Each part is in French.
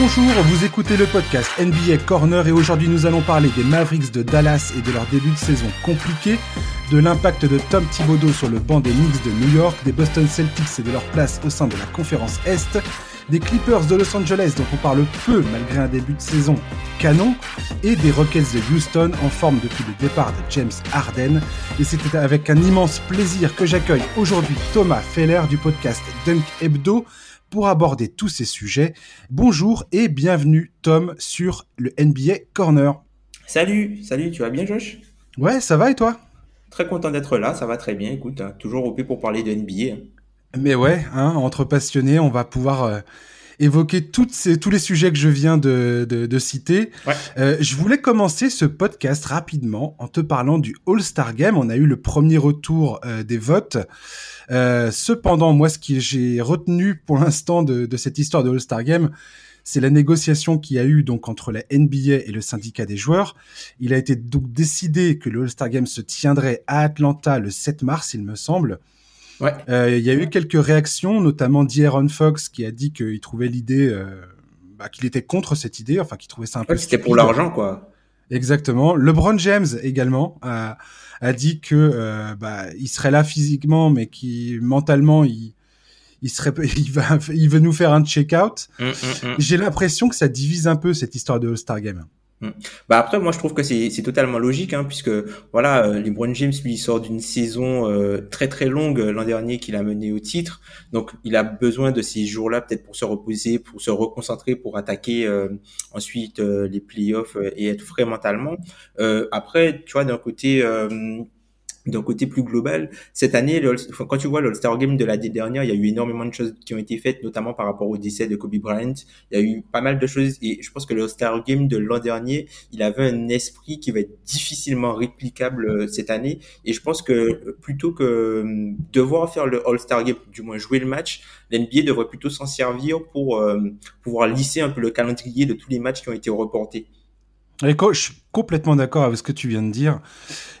Bonjour, vous écoutez le podcast NBA Corner et aujourd'hui nous allons parler des Mavericks de Dallas et de leur début de saison compliqué, de l'impact de Tom Thibodeau sur le banc des Knicks de New York, des Boston Celtics et de leur place au sein de la conférence Est, des Clippers de Los Angeles dont on parle peu malgré un début de saison canon, et des Rockets de Houston en forme depuis le départ de James Harden. Et c'était avec un immense plaisir que j'accueille aujourd'hui Thomas Feller du podcast Dunk Hebdo pour aborder tous ces sujets. Bonjour et bienvenue Tom sur le NBA Corner. Salut, salut, tu vas bien Josh? Ouais, ça va et toi? Très content d'être là, ça va très bien. Écoute, hein, toujours au pour parler de NBA. Hein. Mais ouais, hein, entre passionnés, on va pouvoir euh, évoquer toutes ces, tous les sujets que je viens de, de, citer. Euh, je voulais commencer ce podcast rapidement en te parlant du All-Star Game. On a eu le premier retour euh, des votes. Euh, cependant, moi, ce que j'ai retenu pour l'instant de, cette histoire de All-Star Game, c'est la négociation qu'il y a eu donc entre la NBA et le syndicat des joueurs. Il a été donc décidé que le All-Star Game se tiendrait à Atlanta le 7 mars, il me semble. Ouais. Euh, il y a eu quelques réactions, notamment d'Aaron Fox qui a dit qu'il trouvait l'idée, euh, bah, qu'il était contre cette idée, enfin qu'il trouvait ça un peu. C'était pour l'argent, quoi. Exactement. LeBron James également a, a dit que euh, bah, il serait là physiquement, mais qui mentalement il il serait il va il veut nous faire un check-out. Mm, mm, mm. J'ai l'impression que ça divise un peu cette histoire de All-Star Game. Mm. Bah après, moi je trouve que c'est totalement logique, hein, puisque voilà, euh, LeBron James lui sort d'une saison euh, très très longue euh, l'an dernier qu'il a mené au titre, donc il a besoin de ces jours-là peut-être pour se reposer, pour se reconcentrer, pour attaquer euh, ensuite les playoffs et être frais mentalement. après, tu vois, d'un côté d'un côté plus global, cette année, quand tu vois l'All-Star Game de l'année dernière, il y a eu énormément de choses qui ont été faites, notamment par rapport au décès de Kobe Bryant. Il y a eu pas mal de choses et je pense que l'All-Star Game de l'an dernier, il avait un esprit qui va être difficilement réplicable euh, cette année. Et je pense que euh, plutôt que euh, devoir faire le All-Star Game, du moins jouer le match, l'NBA devrait plutôt s'en servir pour pouvoir lisser un peu le calendrier de tous les matchs qui ont été reportés. Je suis complètement d'accord avec ce que tu viens de dire.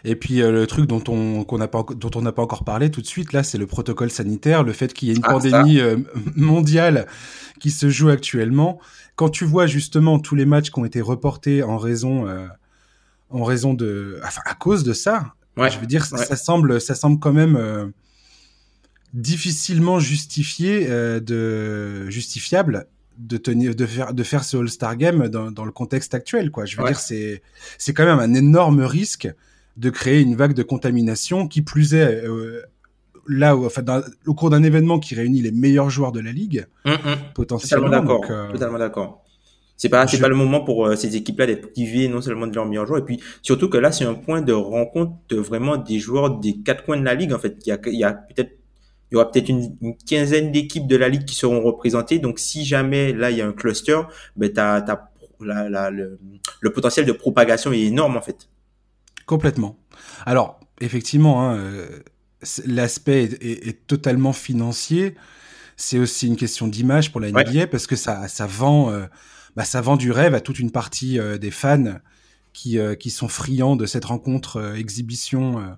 Et puis euh, le truc dont on qu'on n'a pas dont on n'a pas encore parlé tout de suite là, c'est le protocole sanitaire, le fait qu'il y ait une ah, pandémie euh, mondiale qui se joue actuellement. Quand tu vois justement tous les matchs qui ont été reportés en raison euh, en raison de enfin à cause de ça, ouais, je veux dire ça, semble ça semble quand même difficilement justifié de justifiable de tenir de faire de faire ce All-Star Game dans, dans, le contexte actuel quoi. Je veux dire c'est c'est quand même un énorme risque de créer une vague de contamination qui plus est euh, là où, enfin au cours d'un événement qui réunit les meilleurs joueurs de la ligue hum, hum. potentiellement totalement d'accord euh, totalement d'accord. C'est pas c'est pas le moment pour euh, ces équipes là d'être privées non seulement de leurs meilleurs joueurs et puis surtout que là c'est un point de rencontre de vraiment des joueurs des quatre coins de la ligue en fait il y a il y a peut-être il y aura peut-être une, quinzaine d'équipes de la ligue qui seront représentées. Donc, si jamais là il y a un cluster, ben la, la, le, le, potentiel de propagation est énorme en fait. Complètement. Alors, effectivement, hein, euh, l'aspect est, est, totalement financier. C'est aussi une question d'image pour la NBA parce que ça, ça vend, euh, bah, ça vend du rêve à toute une partie euh, des fans qui, qui sont friands de cette rencontre exhibition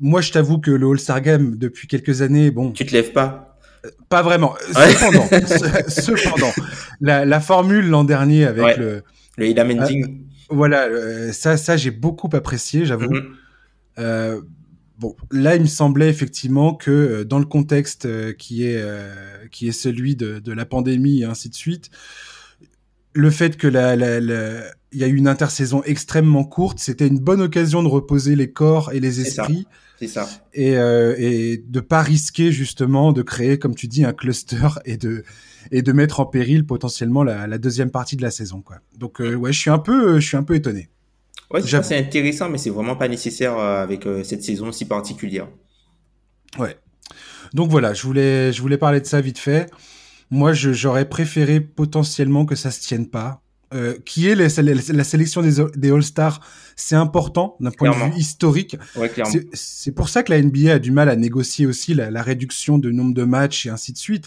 moi, je t'avoue que le All-Star Game, depuis quelques années, bon. Tu te lèves pas? Euh, Pas vraiment. Cependant, cependant la, la formule l'an dernier avec le. Le Ida euh, voilà, euh, ça, ça j'ai beaucoup apprécié, j'avoue. Mm-hmm. euh, bon, là, il me semblait effectivement que dans le contexte qui est qui est celui de, de, la pandémie et ainsi de suite, le fait que la, la, la il y a eu une intersaison extrêmement courte. C'était une bonne occasion de reposer les corps et les esprits. C'est ça. Et, euh, et de pas risquer justement de créer, comme tu dis, un cluster et de et de mettre en péril potentiellement la, la deuxième partie de la saison. Quoi. Donc euh, ouais, je suis un peu, je suis un peu étonné. Ouais, c'est intéressant, mais c'est vraiment pas nécessaire euh, avec euh, cette saison si particulière. Ouais. Donc voilà, je voulais, je voulais parler de ça vite fait. Moi, j'aurais préféré potentiellement que ça se tienne pas. Euh, qui est la, sélection des, des All-Stars, c'est important d'un point de vue historique. Ouais, c'est pour ça que la NBA a du mal à négocier aussi la, la réduction de nombre de matchs et ainsi de suite.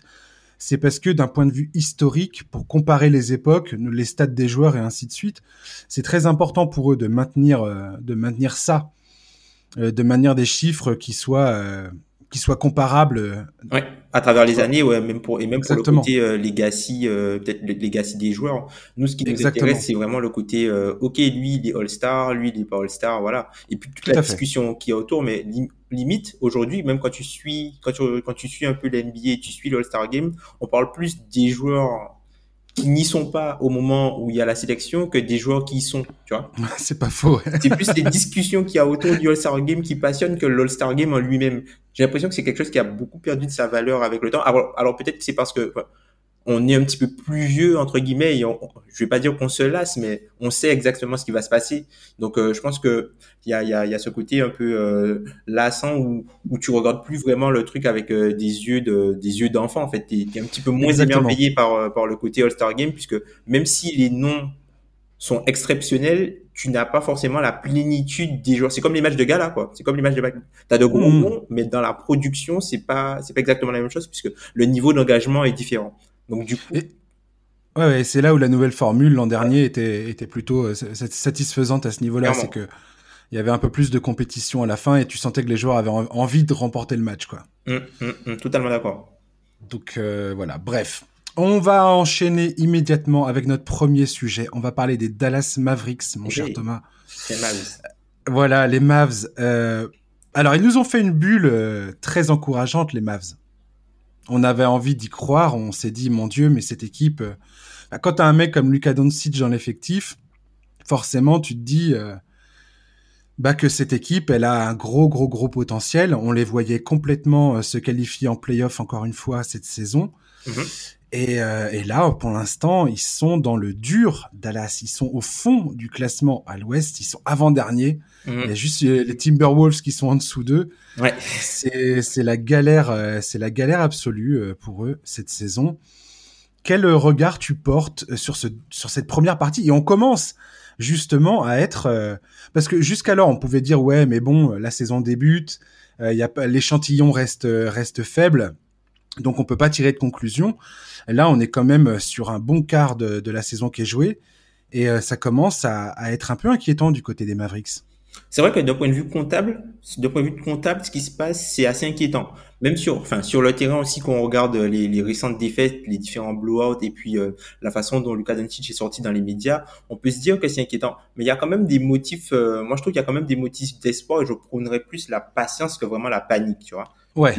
C'est parce que d'un point de vue historique, pour comparer les époques, les stats des joueurs et ainsi de suite, c'est très important pour eux de maintenir, euh, de maintenir ça, euh, de maintenir des chiffres qui soient qui soit comparable. Euh, ouais, à travers les années, ouais, même pour et même pour le côté euh, legacy, euh, peut-être le legacy des joueurs. Nous, ce qui nous intéresse, c'est vraiment le côté, euh, ok, lui il est All Star, lui il est pas All Star, voilà. Et puis toute la discussion qui est autour, mais limite aujourd'hui, même quand tu suis, quand tu quand tu suis un peu l'NBA, tu suis l'All Star Game, on parle plus des joueurs qui n'y sont pas au moment où il y a la sélection que des joueurs qui y sont, tu vois. C'est pas faux. c'est plus les discussions qu'il y a autour du All-Star Game qui passionnent que l'All-Star Game en lui-même. J'ai l'impression que c'est quelque chose qui a beaucoup perdu de sa valeur avec le temps. Alors, alors peut-être que c'est parce que on est un petit peu plus vieux entre guillemets et on, je vais pas dire qu'on se lasse mais on sait exactement ce qui va se passer. Donc euh, je pense que il y a, y, a, y a ce côté un peu euh, lassant où, où tu regardes plus vraiment le truc avec euh, des yeux de des yeux d'enfant en fait. Tu es, un petit peu moins émerveillé par euh, par le côté All Star Game puisque même si les noms sont exceptionnels tu n'as pas forcément la plénitude des joueurs. C'est comme les matchs de gala quoi. C'est comme les matchs de tu as de gros mm. noms mais dans la production c'est pas c'est pas exactement la même chose puisque le niveau d'engagement est différent donc du coup. Ouais, c'est là où la nouvelle formule l'an dernier était, était plutôt euh, satisfaisante à ce niveau-là. C'est que il y avait un peu plus de compétition à la fin et tu sentais que les joueurs avaient envie de remporter le match, quoi. Mmh, mmh, mmh, totalement d'accord. Donc euh, voilà, bref. On va enchaîner immédiatement avec notre premier sujet. On va parler des Dallas Mavericks, mon cher Thomas. Les Mavs. Voilà, les Mavs. Euh... Alors, ils nous ont fait une bulle euh, très encourageante, les Mavs on avait envie d'y croire. On s'est dit, mon Dieu, mais cette équipe, euh, bah, quand t'as un mec comme Luka Doncic dans l'effectif, forcément, tu te dis euh, bah, que cette équipe, elle a un gros, gros, gros potentiel. On les voyait complètement euh, se qualifier en playoff encore une fois cette saison. Mm-hmm. Et, et, là, pour l'instant, ils sont dans le dur, Dallas. Ils sont au fond du classement à l'ouest. Ils sont avant-dernier. Mhm. Il y a juste les Timberwolves qui sont en dessous d'eux. Ouais. C'est la galère, euh, c'est la galère absolue euh, pour eux cette saison. Quel regard tu portes euh, sur ce sur cette première partie? Et on commence justement à être parce que jusqu'alors on pouvait dire ouais mais bon la saison débute, il y a l'échantillon reste reste faible. Donc on peut pas tirer de conclusion. Là, on est quand même sur un bon quart de, de la saison qui est jouée et ça commence à, à, être un peu inquiétant du côté des Mavericks. C'est vrai que d'un point de vue comptable, d'un point de vue comptable, ce qui se passe, c'est assez inquiétant. Même sur, enfin, sur le terrain aussi, quand on regarde les, les récentes défaites, les différents blowouts et puis euh, la façon dont Luka Doncic est sorti dans les médias, on peut se dire que c'est inquiétant. Mais il y a quand même des motifs. Euh, moi, je trouve qu'il y a quand même des motifs d'espoir et je prônerais plus la patience que vraiment la panique, tu vois. Ouais.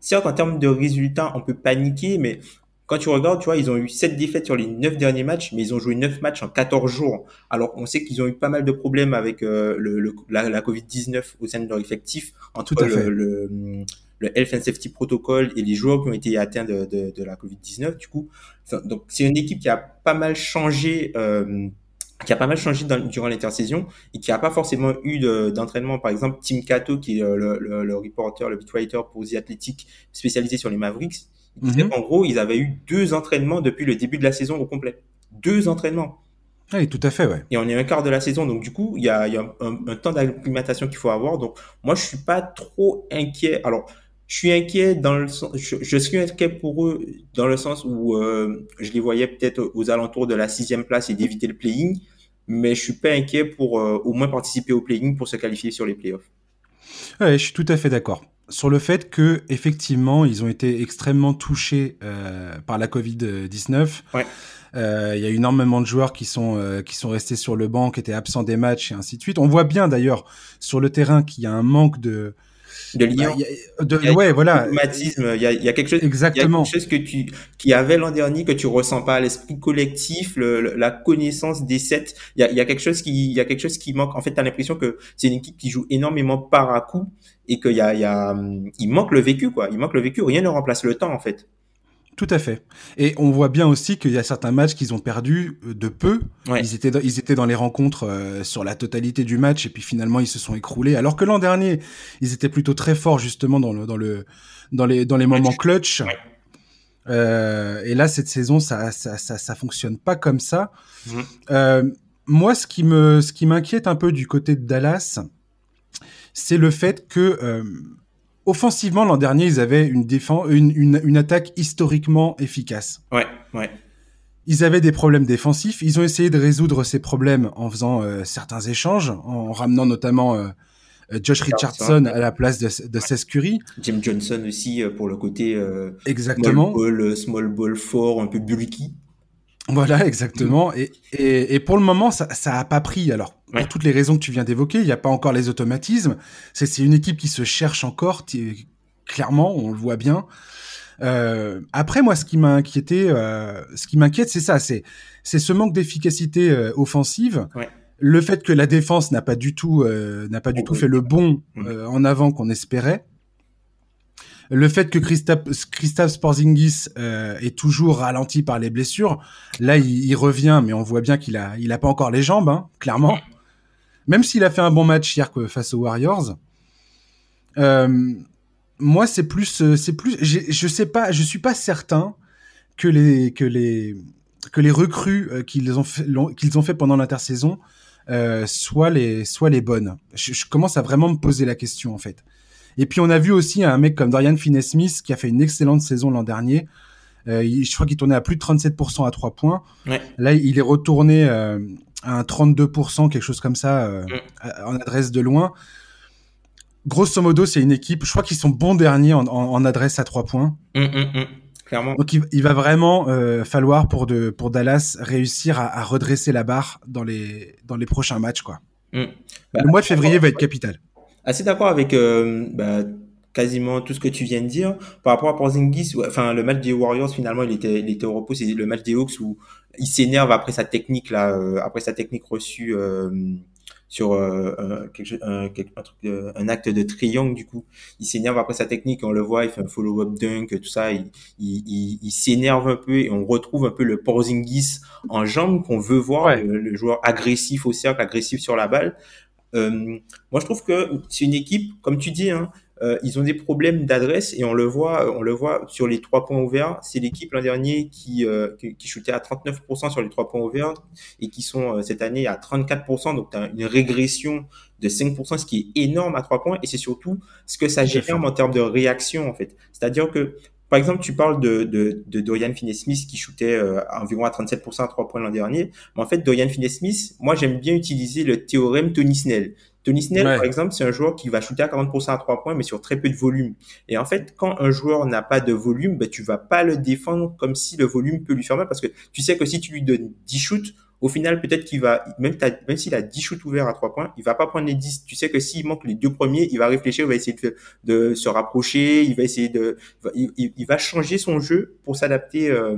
Certes, en termes de résultats, on peut paniquer, mais quand tu regardes, tu vois, ils ont eu 7 défaites sur les 9 derniers matchs, mais ils ont joué 9 matchs en 14 jours. Alors, on sait qu'ils ont eu pas mal de problèmes avec euh, le, la, la Covid-19 au sein de leur effectif, entre Tout le, le, le, Health and Safety Protocol et les joueurs qui ont été atteints de, de, de la Covid-19. Du coup, donc c'est une équipe qui a pas mal changé. Euh, qui a pas mal changé dans, durant l'intersaison et qui a pas forcément eu d'entraînement. Par exemple, Tim Cato, qui est le, le, le reporter, le beatwriter pour The Athletic, spécialisé sur les Mavericks, Mhm. En gros, ils avaient eu deux entraînements depuis le début de la saison au complet. Deux entraînements. Oui, tout à fait, ouais. Et on est un quart de la saison, donc du coup, il y a, un, temps d'acclimatation qu'il faut avoir. Donc, moi, je suis pas trop inquiet. Alors, je suis inquiet dans le sens, je, suis inquiet pour eux dans le sens où euh, je les voyais peut-être aux alentours de la sixième place et d'éviter le playing, mais je suis pas inquiet pour euh, au moins participer au playing pour se qualifier sur les playoffs. Ouais, je suis tout à fait d'accord sur le fait que effectivement ils ont été extrêmement touchés euh, par la Covid 19. Ouais. Euh, il y a énormément de joueurs qui sont euh, qui sont restés sur le banc, qui étaient absents des matchs et ainsi de suite. On voit bien d'ailleurs sur le terrain qu'il y a un manque de de lien. de, ouais, voilà. Il y a, il y a quelque chose. Exactement. Il y a quelque chose que tu, qui avait l'an dernier que tu ressens pas, l'esprit collectif, le, la connaissance des sets. Il y a, il y a quelque chose qui, il y a quelque chose qui manque. En fait, t'as l'impression que c'est une équipe qui joue énormément par à coup et qu'il y a, il y a, il manque le vécu, quoi. Il manque le vécu. Rien ne remplace le temps, en fait. Tout à fait. Et on voit bien aussi qu'il y a certains matchs qu'ils ont perdus euh, de peu. Ils étaient dans, ils étaient dans les rencontres euh, sur la totalité du match et puis finalement ils se sont écroulés. Alors que l'an dernier, ils étaient plutôt très forts justement dans le dans le dans les dans les moments clutch. Euh, et là cette saison ça ça ça, ça fonctionne pas comme ça. Euh, moi ce qui me ce qui m'inquiète un peu du côté de Dallas, c'est le fait que offensivement, l'an dernier, ils avaient une, défense, une, une, une, attaque historiquement efficace. Ouais, ouais. Ils avaient des problèmes défensifs. Ils ont essayé de résoudre ces problèmes en faisant euh, certains échanges, en ramenant notamment euh, Josh Richardson à la place de, de Seth Curry. Jim Johnson aussi pour le côté exactement small ball, small ball fort, un peu bulky. Voilà, exactement. Et, et, et, pour le moment, ça, ça a pas pris. Alors, pour toutes les raisons que tu viens d'évoquer, il n'y a pas encore les automatismes. C'est une équipe qui se cherche encore, clairement, on le voit bien. Euh, après, moi, ce qui m'a inquiété, euh, ce qui m'inquiète, c'est ça, c'est c'est ce manque d'efficacité euh, offensive. Ouais. Le fait que la défense n'a pas du tout euh, n'a pas du oh, tout fait le bon mmh. euh, en avant qu'on espérait. Le fait que Christophe, Christophe Sporzingis euh, est toujours ralenti par les blessures, là il, il revient, mais on voit bien qu'il a, il a pas encore les jambes, hein, clairement. Même s'il a fait un bon match hier face aux Warriors. Euh, moi, c'est plus, euh, c'est plus, je sais pas, je suis pas certain que les, que les, que les recrues euh, qu'ils ont fait, qu'ils ont fait pendant l'intersaison euh, soient les, soient les bonnes. Je, je, commence à vraiment me poser la question en fait. Et puis on a vu aussi un mec comme Dorian Finney-Smith qui a fait une excellente saison l'an dernier. Euh, je crois qu'il tournait à plus de 37% à 3 points. Ouais. Là, il est retourné euh, à un 32%, quelque chose comme ça, euh, mm. en adresse de loin. Grosso modo, c'est une équipe, je crois qu'ils sont bons derniers en, en, en, adresse à 3 points. Mm, mm, Clairement. Donc il, il va vraiment euh, falloir pour, de, pour Dallas réussir à, à, redresser la barre dans les, dans les prochains matchs. Quoi. Bah, Le mois de février va être capital assez d'accord avec euh, bah, quasiment tout ce que tu viens de dire par rapport à Porzingis. Enfin, le match des Warriors finalement, il était, il était au repos. C'est le match des Hawks où il s'énerve après sa technique là, euh, après sa technique reçue euh, sur euh, quelque, un, un, truc, un acte de triangle du coup. Il s'énerve après sa technique. On le voit, il fait un follow-up dunk, tout ça. Il, il, il, il s'énerve un peu et on retrouve un peu le Porzingis en jambes qu'on veut voir, Ouais. le, le joueur agressif au cercle, agressif sur la balle. Euh, moi, je trouve que c'est une équipe, comme tu dis, hein, euh, ils ont des problèmes d'adresse et on le voit, on le voit sur les trois points ouverts. C'est l'équipe l'an dernier qui, euh, qui, qui shootait à 39% sur les trois points ouverts et qui sont euh, cette année à 34%. Donc, tu as une régression de 5%, ce qui est énorme à trois points. Et c'est surtout ce que ça génère en termes de réaction, en fait. C'est-à-dire que par exemple, tu parles de, de, de Dorian Finney-Smith qui shootait euh, environ à 37% à 3 points l'an dernier. Mais en fait, Dorian Finney-Smith, moi, j'aime bien utiliser le théorème Tony Snell. Tony Snell, ouais. par exemple, c'est un joueur qui va shooter à 40% à 3 points, mais sur très peu de volume. Et en fait, quand un joueur n'a pas de volume, ben, tu vas pas le défendre comme si le volume peut lui faire mal, parce que tu sais que si tu lui donnes 10 shoots, au final, peut-être qu'il va, même, même s'il a 10 shoots ouverts à 3 points, il va pas prendre les 10. Tu sais que s'il manque les deux premiers, il va réfléchir, il va essayer de, de se rapprocher, il va essayer de, il, il va changer son jeu pour s'adapter, euh,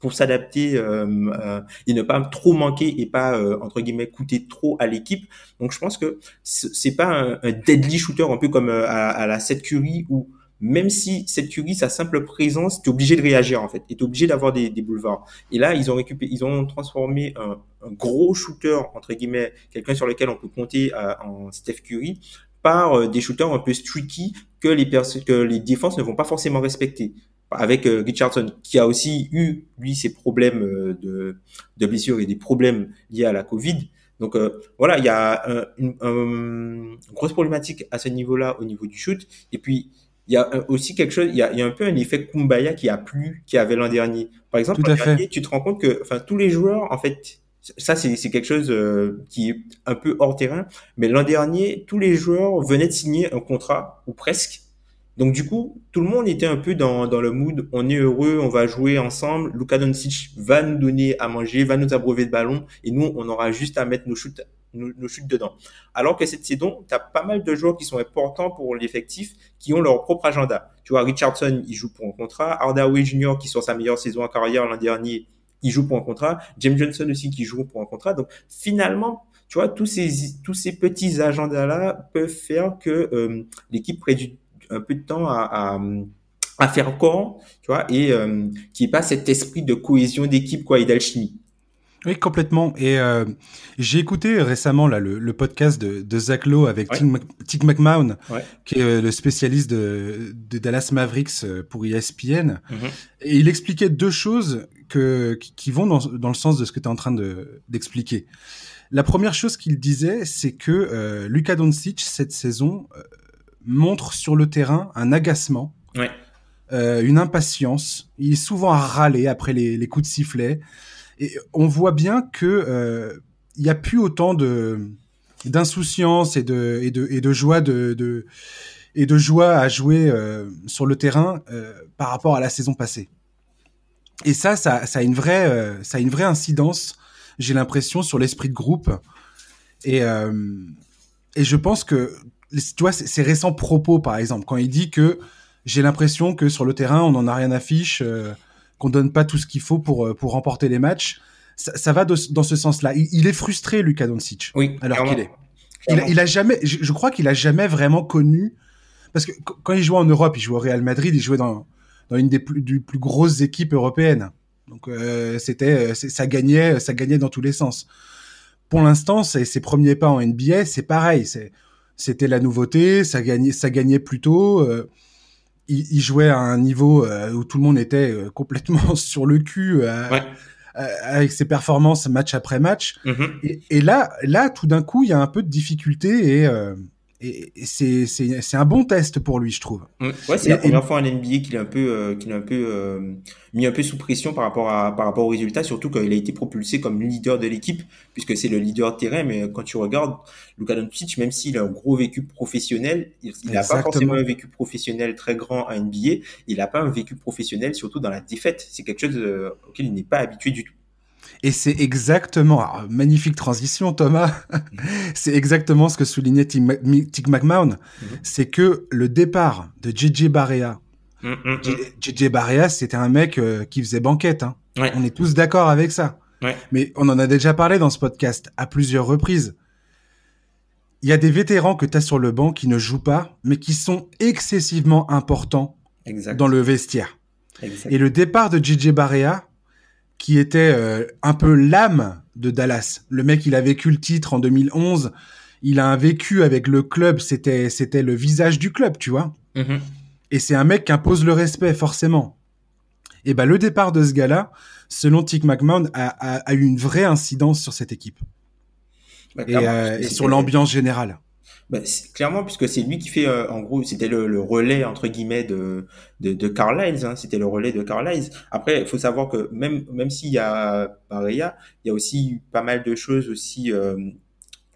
pour s'adapter euh, euh, et ne pas trop manquer et pas euh, entre guillemets coûter trop à l'équipe. Donc je pense que c'est pas un, deadly shooter un peu comme euh, à, la 7 Curry où même si cette Curie, sa simple présence, tu es obligé de réagir en fait, et tu es obligé d'avoir des, boulevards. Et là, ils ont récupéré, ils ont transformé un, gros shooter entre guillemets, quelqu'un sur lequel on peut compter en Steph Curry, par des shooters un peu streaky que les que les défenses ne vont pas forcément respecter. Avec euh, Richardson, qui a aussi eu lui ses problèmes euh, de, de blessures et des problèmes liés à la Covid. Donc euh, voilà, il y a un, une, une, grosse problématique à ce niveau-là au niveau du shoot. Et puis il y a aussi quelque chose, il y a, il y a un peu un effet Kumbaya qui a plu, qui avait l'an dernier. Par exemple, l'an dernier, tu te rends compte que, enfin, tous les joueurs, en fait, ça c'est quelque chose euh, qui est un peu hors terrain, mais l'an dernier, tous les joueurs venaient de signer un contrat, ou presque. Donc du coup, tout le monde était un peu dans, le mood, on est heureux, on va jouer ensemble, Luka Doncic va nous donner à manger, va nous abreuver de ballon, et nous, on aura juste à mettre nos chutes dedans. Alors que cette saison, tu as pas mal de joueurs qui sont importants pour l'effectif, qui ont leur propre agenda. Tu vois, Richardson, il joue pour un contrat. Hardaway Jr., qui sort sa meilleure saison en carrière l'an dernier, il joue pour un contrat. James Johnson aussi, qui joue pour un contrat. Donc, finalement, tu vois, tous ces, petits agendas-là peuvent faire que euh, l'équipe prenne un peu de temps à, à à faire corps, tu vois, et euh, qui pas cet esprit de cohésion d'équipe, quoi, et d'alchimie. Oui, complètement. Et euh, j'ai écouté récemment là le, le podcast de, de, Zach Lowe avec ouais. Tick McMahon, ouais. qui est euh, le spécialiste de, de, Dallas Mavericks euh, pour ESPN. Mm -hmm. Et il expliquait deux choses que, qui vont dans, dans le sens de ce que tu es en train d'expliquer. De, La première chose qu'il disait, c'est que euh, Luka Doncic, cette saison, euh, montre sur le terrain un agacement, ouais. euh, une impatience. Il est souvent à râler après les, les coups de sifflet. Et on voit bien que il euh, n'y a plus autant de d'insouciance et de, et, de, et de joie de, de et de joie à jouer sur le terrain par rapport à la saison passée. Et ça, ça, ça a une vraie, ça a une vraie incidence, j'ai l'impression, sur l'esprit de groupe. Et, et je pense que, tu vois, ces récents propos, par exemple, quand il dit que j'ai l'impression que sur le terrain, on n'en a rien à fiche, euh, qu'on donne pas tout ce qu'il faut pour, euh, pour remporter les matchs. Ça, ça va dans ce sens-là. Il, est frustré, Lucas Doncic. Oui, alors qu'il est. Il, a jamais, je, crois qu'il a jamais vraiment connu, parce que quand il jouait en Europe, il jouait au Real Madrid, il jouait dans, dans une des plus, du plus grosses équipes européennes. Donc euh, c'était, ça gagnait, ça gagnait dans tous les sens. Pour l'instant, ses premiers pas en NBA, c'est pareil. C'est, c'était la nouveauté, ça gagnait, ça gagnait plutôt. Euh, il, jouait à un niveau euh, où tout le monde était euh, complètement sur le cul avec ses performances match après match. Mm-hmm. Et, là, là, tout d'un coup, il y a un peu de difficulté et et, c'est un bon test pour lui, je trouve. Ouais, c'est la première fois en NBA qu'il un peu euh, qu'il un peu euh, mis un peu sous pression par rapport à par rapport aux résultats, surtout quand il a été propulsé comme leader de l'équipe, puisque c'est le leader de terrain. Mais quand tu regardes Luka Doncic, même s'il a un gros vécu professionnel, il n'a pas forcément un vécu professionnel très grand à NBA. Il n'a pas un vécu professionnel, surtout dans la défaite. C'est quelque chose euh, auquel il n'est pas habitué du tout. Et c'est exactement, magnifique transition Thomas, c'est exactement ce que soulignait Tim, McMahon, mhm. c'est que le départ de JJ Barea, JJ mm, mm, mm. Barea c'était un mec euh, qui faisait banquette, hein. on est tous d'accord avec ça. Mais on en a déjà parlé dans ce podcast à plusieurs reprises. Il y a des vétérans que tu as sur le banc qui ne jouent pas, mais qui sont excessivement importants dans le vestiaire. Et le départ de JJ Barea, qui était euh, un peu l'âme de Dallas. Le mec, il a vécu le titre en 2011. Il a un vécu avec le club. C'était, c'était le visage du club, tu vois. Mm-hmm. Et c'est un mec qui impose le respect, forcément. Et ben, le départ de ce gars-là, selon Tick McMahon, a, eu une vraie incidence sur cette équipe. Bah, et, euh, sur l'ambiance générale. Bah, clairement, puisque c'est lui qui fait, euh, en gros, c'était le, relais entre guillemets de de, de Carlisle. Hein, c'était le relais de Carlisle. Après, il faut savoir que même même s'il y a Pareya, il y a aussi pas mal de choses aussi euh,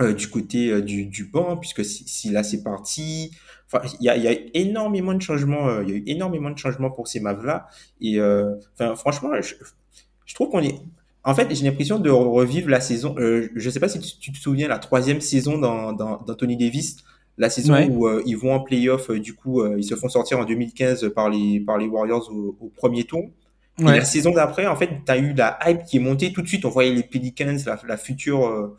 euh du côté du, du banc, puisque si, si là c'est parti, enfin il y a, y a énormément de changements. il y a eu énormément de changements pour ces Mavs là. Et enfin franchement, je, je trouve qu'on est en fait, j'ai l'impression de revivre la saison. Euh, je ne sais pas si tu, te souviens la troisième saison dans, dans, d'Anthony Davis, la saison où euh, ils vont en playoff. Euh, du coup, ils se font sortir en 2015 par les par les Warriors au, premier tour. Et la saison d'après, en fait, tu as eu la hype qui est montée tout de suite. On voyait les Pelicans, la, la future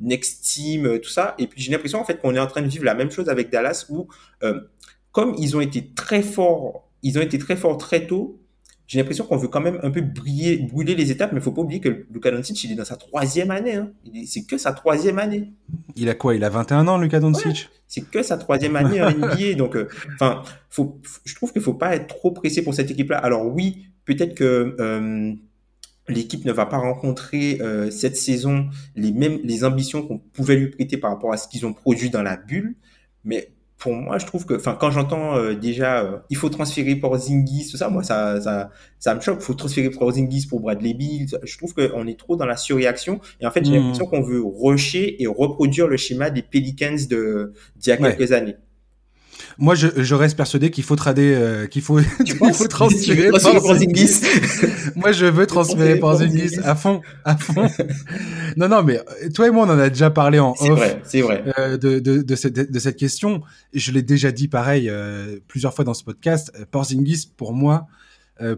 next team, tout ça. Et puis j'ai l'impression en fait qu'on est en train de vivre la même chose avec Dallas, où comme ils ont été très forts, ils ont été très forts très tôt j'ai l'impression qu'on veut quand même un peu briller, brûler les étapes, mais il faut pas oublier que Luka Doncic, il est dans sa troisième année. Hein. C'est que sa troisième année. Il a quoi? Il a 21 ans, Luka Doncic? C'est que sa troisième année en NBA. Donc, euh, enfin, je trouve qu'il faut pas être trop pressé pour cette équipe-là. Alors oui, peut-être que euh, l'équipe ne va pas rencontrer euh, cette saison les mêmes les ambitions qu'on pouvait lui prêter par rapport à ce qu'ils ont produit dans la bulle, mais pour moi, je trouve que, enfin, quand j'entends euh, déjà, euh, il faut transférer pour Zingis, tout ça, moi, ça, ça, ça me choque. Il faut transférer pour Zingis pour Bradley Bill. Je trouve qu'on est trop dans la surréaction. Et en fait, j'ai mmh. l'impression qu'on veut rusher et reproduire le schéma des Pelicans de d'il y a quelques années. Moi, je, je reste persuadé qu'il faut trader, euh, qu'il faut, il faut transférer Porzingis. moi, je veux transférer Porzingis à fond, à fond. non, non, mais euh, toi et moi, on en a déjà parlé en off. C'est vrai, euh, de, de, de, cette, de cette question. Je l'ai déjà dit pareil euh, plusieurs fois dans ce podcast. Euh, Porzingis, pour moi,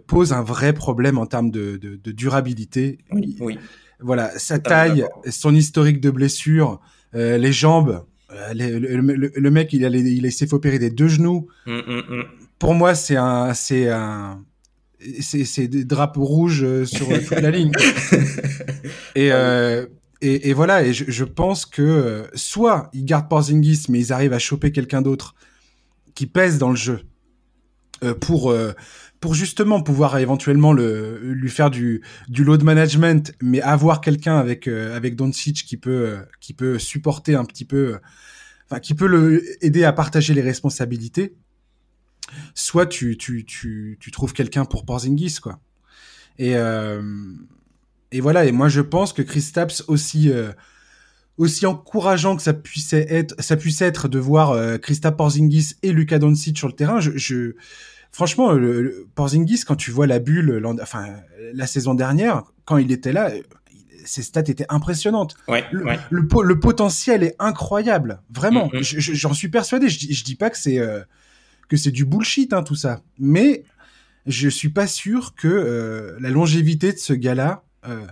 pose un vrai problème en termes de, de, de durabilité. Oui, oui. Voilà, sa taille, son historique de blessures, les jambes euh, le, mec, il, il, s'est fait opérer des deux genoux. Mm, mm, mm. Pour moi, c'est un, c'est un, c'est des drapeaux rouges euh, sur toute la ligne. Et, euh, et, et, voilà. Et je, je, pense que soit ils gardent Porzingis, mais ils arrivent à choper quelqu'un d'autre qui pèse dans le jeu pour pour justement pouvoir éventuellement le, lui faire du, du load management, mais avoir quelqu'un avec euh, avec Doncic qui peut euh, qui peut supporter un petit peu, enfin qui peut le aider à partager les responsabilités. Soit tu tu tu, tu trouves quelqu'un pour Porzingis quoi. Et euh, et voilà. Et moi je pense que Chris Tapps aussi aussi encourageant que ça puisse être, ça puisse être de voir euh, Krista Porzingis et Luka Doncic sur le terrain, je, je franchement, le, Porzingis, quand tu vois la bulle, enfin la saison dernière, quand il était là, ses stats étaient impressionnantes. Ouais, le, ouais. le, potentiel est incroyable, vraiment. Mm, mm. J'en suis persuadé. Je, je dis pas que c'est euh, que c'est du bullshit hein, tout ça, mais je suis pas sûr que euh, la longévité de ce gars-là. Euh,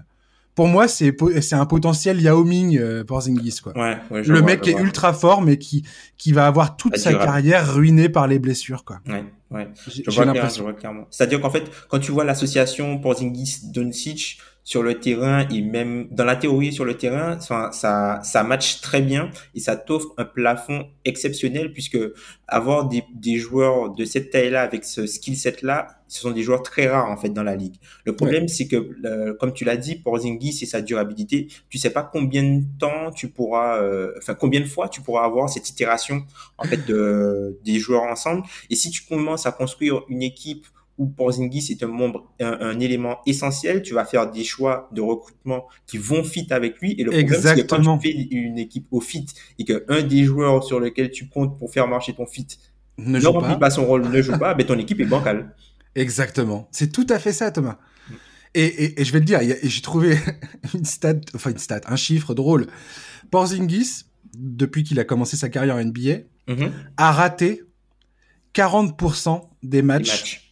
pour moi, c'est c'est un potentiel Yao Ming euh, Porzingis quoi. Ouais, ouais, le mec est ultra fort, mais qui qui va avoir toute sa carrière ruinée par les blessures quoi. Ouais, ouais. Je vois, clairement. C'est-à-dire qu'en fait, quand tu vois l'association Porzingis Doncic, sur le terrain et même dans la théorie sur le terrain, ça, ça, ça match très bien et ça t'offre un plafond exceptionnel puisque avoir des, des joueurs de cette taille-là avec ce skill set-là, ce sont des joueurs très rares en fait dans la ligue. Le problème, c'est que euh, comme tu l'as dit, pour Zingis et sa durabilité, tu sais pas combien de temps tu pourras, euh, enfin combien de fois tu pourras avoir cette itération en fait de des joueurs ensemble. Et si tu commences à construire une équipe où Porzingis est un membre, un, élément essentiel, tu vas faire des choix de recrutement qui vont fit avec lui. Et le problème, c'est que quand tu fais une équipe au fit et qu'un des joueurs sur lequel tu comptes pour faire marcher ton fit ne, ne remplit pas. son rôle, ne joue pas, ben ton équipe est bancale. Exactement. C'est tout à fait ça, Thomas. Et, et, je vais te dire, j'ai trouvé une stat, enfin une stat, un chiffre drôle. Porzingis, depuis qu'il a commencé sa carrière en NBA, mm-hmm. a raté 40% des matchs,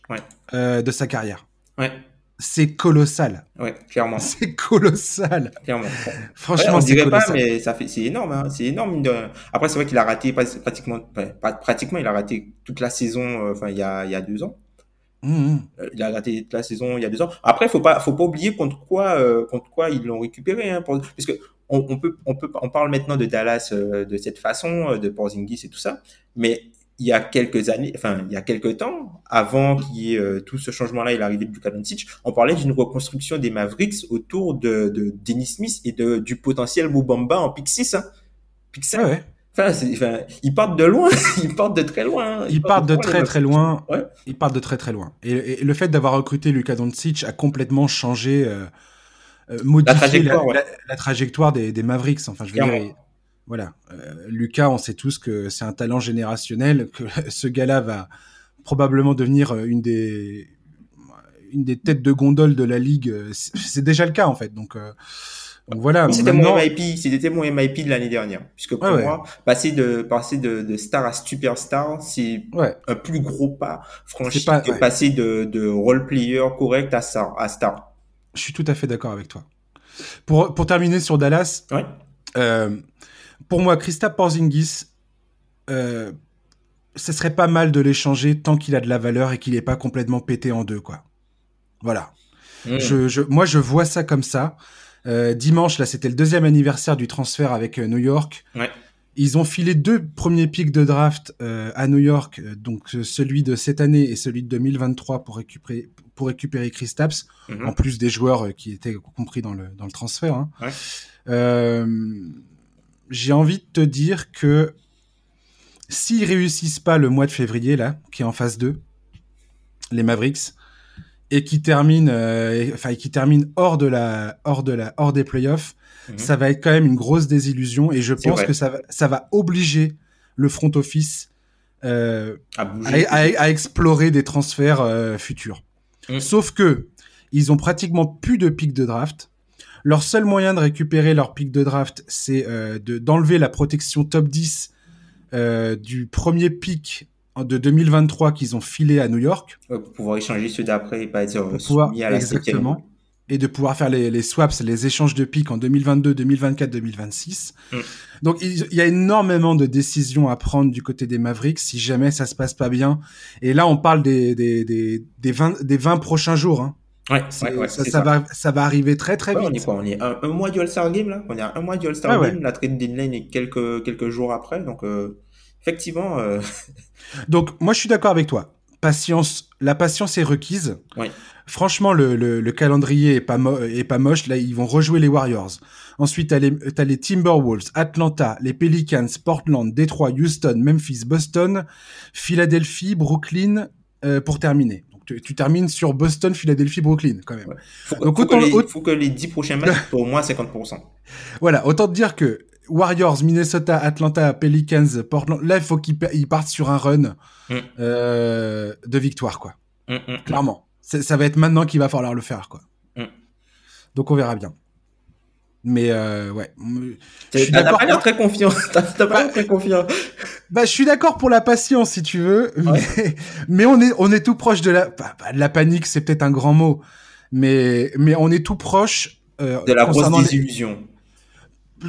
euh, de sa carrière. Ouais. C'est colossal. Ouais, clairement. C'est colossal. Clairement. Franchement, on c'est dirait pas, mais ça fait, c'est énorme. Hein. C'est énorme. De... Après, c'est vrai qu'il a raté pratiquement, pas pratiquement, il a raté toute la saison. Euh, enfin, il y a, il y a deux ans. Mmh. Euh, il a raté toute la saison il y a deux ans. Après, faut pas, faut pas oublier contre quoi, contre quoi ils l'ont récupéré, hein, pour... puisque on, on, peut, on peut, on parle maintenant de Dallas de cette façon, de Porzingis et tout ça, mais il y a quelques années, enfin il y a quelques temps, avant qu'il y ait euh, tout ce changement-là et l'arrivée de Luka Doncic, on parlait d'une reconstruction des Mavericks autour de, de Dennis Smith et de, du potentiel Mubamba en pick 6. Hein. Pick 7. ouais. Enfin, enfin, ils partent de loin, ils partent de très loin. Hein. Ils, partent, de très très loin. Ouais. Ils partent de très très loin. Et, le fait d'avoir recruté Luka Doncic a complètement changé, euh, euh modifié la trajectoire, la, ouais. la, la trajectoire des, des, Mavericks. Enfin, je veux dire, voilà. Euh, Lucas, on sait tous que c'est un talent générationnel, que ce gars-là va probablement devenir euh, une des une des têtes de gondole de la ligue. C'est déjà le cas en fait. Donc, euh, donc voilà. C'était mon MIP, c'était mon MIP de l'année dernière, puisque pour moi, passer de passer de, de, star à superstar, c'est ouais. un plus gros pas franchi pas, que passer de, de role player correct à star, à star. Je suis tout à fait d'accord avec toi. Pour pour terminer sur Dallas. Euh, pour moi, Christa Porzingis, euh, ce serait pas mal de l'échanger tant qu'il a de la valeur et qu'il n'est pas complètement pété en deux, quoi. Voilà. Mmh. Je, je, moi, je vois ça comme ça. Euh, dimanche, là, c'était le deuxième anniversaire du transfert avec euh, New York. Ouais. Ils ont filé deux premiers pics de draft euh, à New York, donc celui de cette année et celui de 2023 pour récupérer pour récupérer Chris Tapps, mmh. en plus des joueurs qui étaient compris dans le dans le transfert. Hein. Ouais. Euh, j'ai envie de te dire que s'ils réussissent pas le mois de février, là, qui est en phase 2, les Mavericks, et qui terminent, euh, enfin, qui terminent hors de la, hors de la, hors des playoffs, mmh. ça va être quand même une grosse désillusion, et je pense que ça va, ça va obliger le front office euh, à, à, à, explorer des transferts euh, futurs. Mmh. Sauf que ils ont pratiquement plus de pics de draft. Leur seul moyen de récupérer leur pic de draft, c'est euh, d'enlever la protection top 10 euh, du premier pic de 2023 qu'ils ont filé à New York. Ouais, pour pouvoir échanger ceux d'après et pas être pour pouvoir, à la Exactement. Et de pouvoir faire les, les, swaps, les échanges de pics en 2022, 2024, 2026. Mm. Donc il, y a énormément de décisions à prendre du côté des Mavericks si jamais ça se passe pas bien. Et là, on parle des, des, des, des, 20, des 20 prochains jours. Hein. Ouais, ouais, ouais ça, ça, va, ça va arriver très très vite. On est quoi On est un, un mois du All-Star Game là On est à un mois du All-Star Game, la trade deadline est quelques, quelques jours après, donc euh, effectivement. Euh... donc moi je suis d'accord avec toi. Patience, la patience est requise. Ouais. Franchement, le, le, le calendrier est pas, mo est pas moche. Là, ils vont rejouer les Warriors. Ensuite, t'as les, as les Timberwolves, Atlanta, les Pelicans, Portland, Detroit, Houston, Memphis, Boston, Philadelphie, Brooklyn, euh, pour terminer tu, tu, termines sur Boston, Philadelphie, Brooklyn, quand même. Faut, Donc, faut, autant, que les, faut que les 10 prochains matchs soient au moins 50%. Voilà, autant te dire que Warriors, Minnesota, Atlanta, Pelicans, Portland. Là, il faut qu'ils partent sur un run mm. euh, de victoire, quoi. Mm, mm, Clairement. Ça va être maintenant qu'il va falloir le faire, quoi. Donc on verra bien. Mais euh, ouais. T'as pas l'air très confiant. T'as pas l'air très confiant. Bah, je suis d'accord pour la patience, si tu veux. Mais, on est, on est tout proche de la, bah, bah, de la panique, c'est peut-être un grand mot. Mais, mais on est tout proche. Euh, de la grosse désillusion.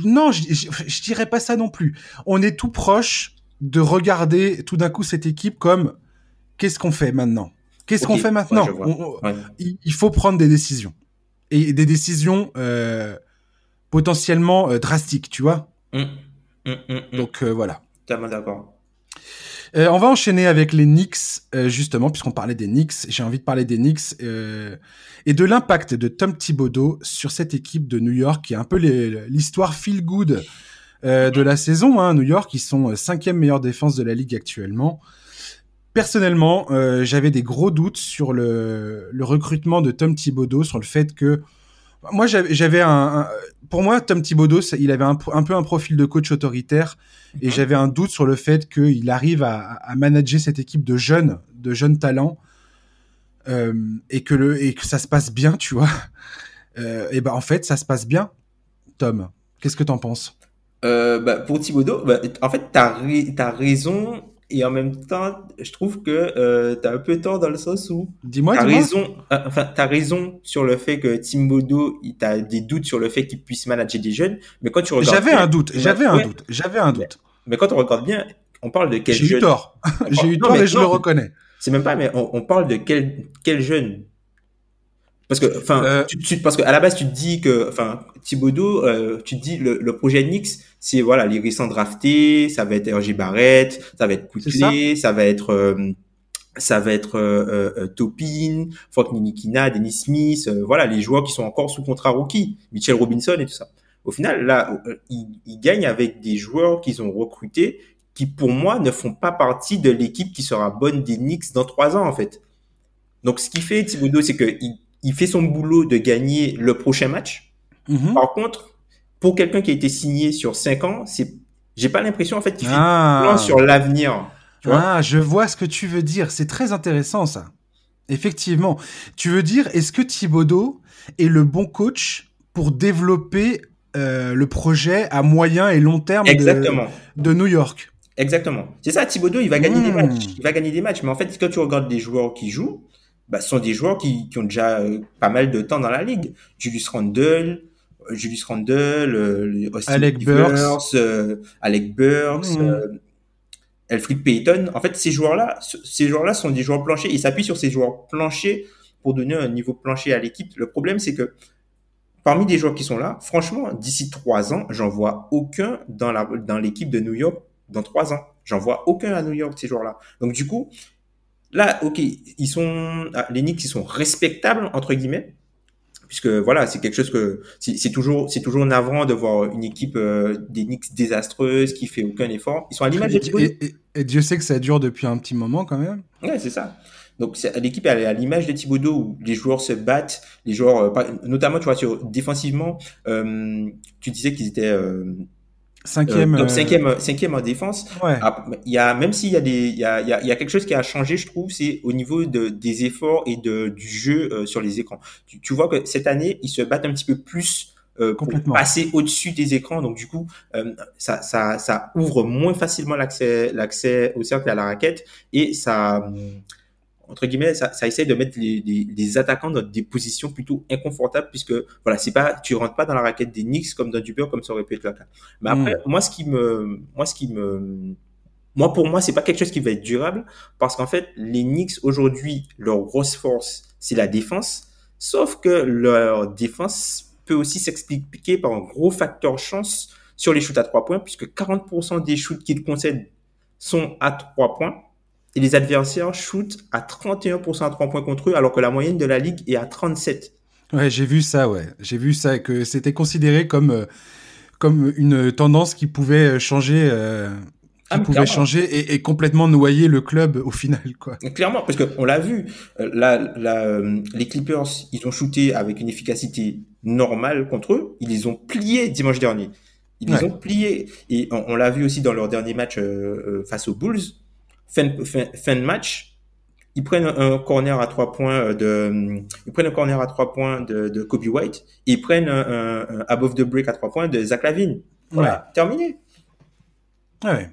Non, je, je, dirais pas ça non plus. On est tout proche de regarder tout d'un coup cette équipe comme qu'est-ce qu'on fait maintenant? Qu'est-ce qu'on fait maintenant? il, faut prendre des décisions et des décisions euh, potentiellement euh, drastiques, tu vois. Mmh. Mmh, mmh, Donc euh, voilà. d'accord. Euh, on va enchaîner avec les Knicks, justement, puisqu'on parlait des Knicks. J'ai envie de parler des Knicks et de l'impact de Tom Thibodeau sur cette équipe de New York, qui est un peu l'histoire feel good de la saison. Hein. New York, ils sont cinquième meilleure défense de la ligue actuellement. Personnellement, j'avais des gros doutes sur le, le, recrutement de Tom Thibodeau, sur le fait que moi, j'avais un, pour moi, Tom Thibodeau, il avait un, peu un profil de coach autoritaire, et mhm. j'avais un doute sur le fait qu'il arrive à, manager cette équipe de jeunes, de jeunes talents, euh, et que le et que ça se passe bien, tu vois. Euh, et ben en fait, ça se passe bien. Tom, qu'est-ce que t'en penses? Euh, bah, Pour Thibodeau, bah, en fait, t'as as raison et en même temps, je trouve que euh, tu as un peu tort dans le sens où dis-moi, t'as raison, euh, enfin t'as raison sur le fait que Timbodo, il t'a des doutes sur le fait qu'il puisse manager des jeunes, mais quand tu regardes, j'avais un doute, j'avais un doute, j'avais un doute. Mais, quand on regarde bien, on parle de quel jeune J'ai eu tort, j'ai eu tort et je le reconnais. C'est même pas, mais on, on, parle de quel quel jeune parce que, enfin, euh... parce que à la base, tu te dis que, enfin, Thibodeau, euh, tu te dis le, le projet Nix, c'est voilà, les récents draftés, ça va être RG Barrett, ça va être Coutley, ça. va être, euh, ça va être euh, euh Topin, Frank Ninikina, Dennis Smith, euh, voilà, les joueurs qui sont encore sous contrat rookie, Mitchell Robinson et tout ça. Au final, là, ils, ils gagnent avec des joueurs qu'ils ont recrutés qui, pour moi, ne font pas partie de l'équipe qui sera bonne des Knicks dans trois ans, en fait. Donc, ce qui fait Thibodeau, c'est que il, il fait son boulot de gagner le prochain match. Mhm. Par contre, pour quelqu'un qui a été signé sur 5 ans, c'est, j'ai pas l'impression en fait qu'il fait ah. plan sur l'avenir. Ah, je vois ce que tu veux dire. C'est très intéressant ça. Effectivement. Tu veux dire, est-ce que Thibodeau est le bon coach pour développer euh, le projet à moyen et long terme De, de New York? Exactement. C'est ça, Thibodeau, il va gagner des hmm. matchs. Il va gagner des matchs. Mais en fait, quand tu regardes des joueurs qui jouent, bah, ce sont des joueurs qui, qui ont déjà euh, pas mal de temps dans la ligue. Julius Randle, euh, Julius Randle, euh, Alec Burks, euh, Alec Burks, mm. Elfrid Payton. En fait, ces joueurs-là, ces joueurs-là sont des joueurs planchers. Ils s'appuient sur ces joueurs planchers pour donner un niveau plancher à l'équipe. Le problème, c'est que parmi des joueurs qui sont là, franchement, d'ici trois ans, j'en vois aucun dans la dans l'équipe de New York dans trois ans. J'en vois aucun à New York ces joueurs-là. Donc du coup, Là, ok, ils sont ah, les Knicks, ils sont respectables entre guillemets, puisque voilà, c'est quelque chose que c'est toujours c'est toujours navrant de voir une équipe euh, des Knicks désastreuse qui fait aucun effort. Ils sont à l'image de et, et, Dieu sait que ça dure depuis un petit moment quand même. Ouais, c'est ça. Donc l'équipe est à l'image de Thibodeau où les joueurs se battent, les joueurs, euh, notamment tu vois sur défensivement, euh, tu disais qu'ils étaient euh, cinquième, euh, cinquième en défense. Ouais. Ah, il y a même s'il y a des, il y a, il y a, quelque chose qui a changé, je trouve, c'est au niveau de, des efforts et de, du jeu euh, sur les écrans. Tu, tu, vois que cette année, ils se battent un petit peu plus euh, pour passer au-dessus des écrans. Donc du coup, ça, ça, ça ouvre moins facilement l'accès, l'accès au cercle et à la raquette et ça entre guillemets, ça, ça essaye de mettre les, les, les, attaquants dans des positions plutôt inconfortables puisque voilà, c'est pas, tu rentres pas dans la raquette des Knicks comme dans du beurre comme ça aurait pu être le cas. Mais après, hmm. moi, ce qui me, moi, ce qui me, moi, pour moi, c'est pas quelque chose qui va être durable parce qu'en fait, les Knicks aujourd'hui, leur grosse force, c'est la défense. Sauf que leur défense peut aussi s'expliquer par un gros facteur chance sur les shoots à trois points puisque 40% des shoots qu'ils concèdent sont à trois points et les adversaires shootent à 31% à 3 points contre eux, alors que la moyenne de la ligue est à 37. Ouais, j'ai vu ça, ouais. J'ai vu ça, que c'était considéré comme, euh, comme une tendance qui pouvait changer, euh, qui ah, pouvait changer et, et, complètement noyer le club au final, quoi. Clairement, parce qu'on l'a vu, euh, la, les Clippers, ils ont shooté avec une efficacité normale contre eux, ils les ont pliés dimanche dernier. Ils les ont pliés. Et on, l'a vu aussi dans leur dernier match euh, face aux Bulls. Fin, fin, de match, ils prennent un corner à trois points de, ils prennent un corner à trois points de, de Kobe White. Et ils prennent un, above the break à trois points de Zach Lavine. Voilà, terminé. Ouais.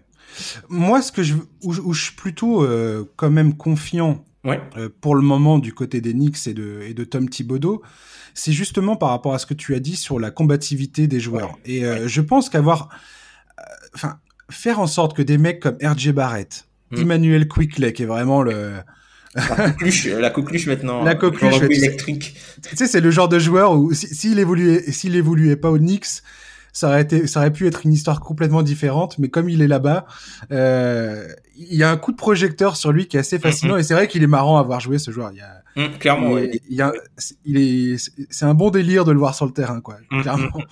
Moi, ce que je, où, je suis plutôt euh, quand même confiant euh, pour le moment du côté des Knicks et de, et de Tom Thibodeau, c'est justement par rapport à ce que tu as dit sur la combativité des joueurs. Et euh, je pense qu'avoir, enfin, faire en sorte que des mecs comme RJ Barrett, mm. Emmanuel Quickley, qui est vraiment le la coqueluche, la coqueluche maintenant. La coqueluche électrique. Tu sais, c'est le genre de joueur où s'il évoluait, s'il évoluait pas au Knicks, ça aurait été, ça aurait pu être une histoire complètement différente. Mais comme il est là-bas, euh, il y a un coup de projecteur sur lui qui est assez fascinant. Mm-hmm. Et c'est vrai qu'il est marrant à voir jouer ce joueur. Il y a, mm, clairement, il, y a, il est, c'est un bon délire de le voir sur le terrain, quoi. Mm-hmm. Clairement.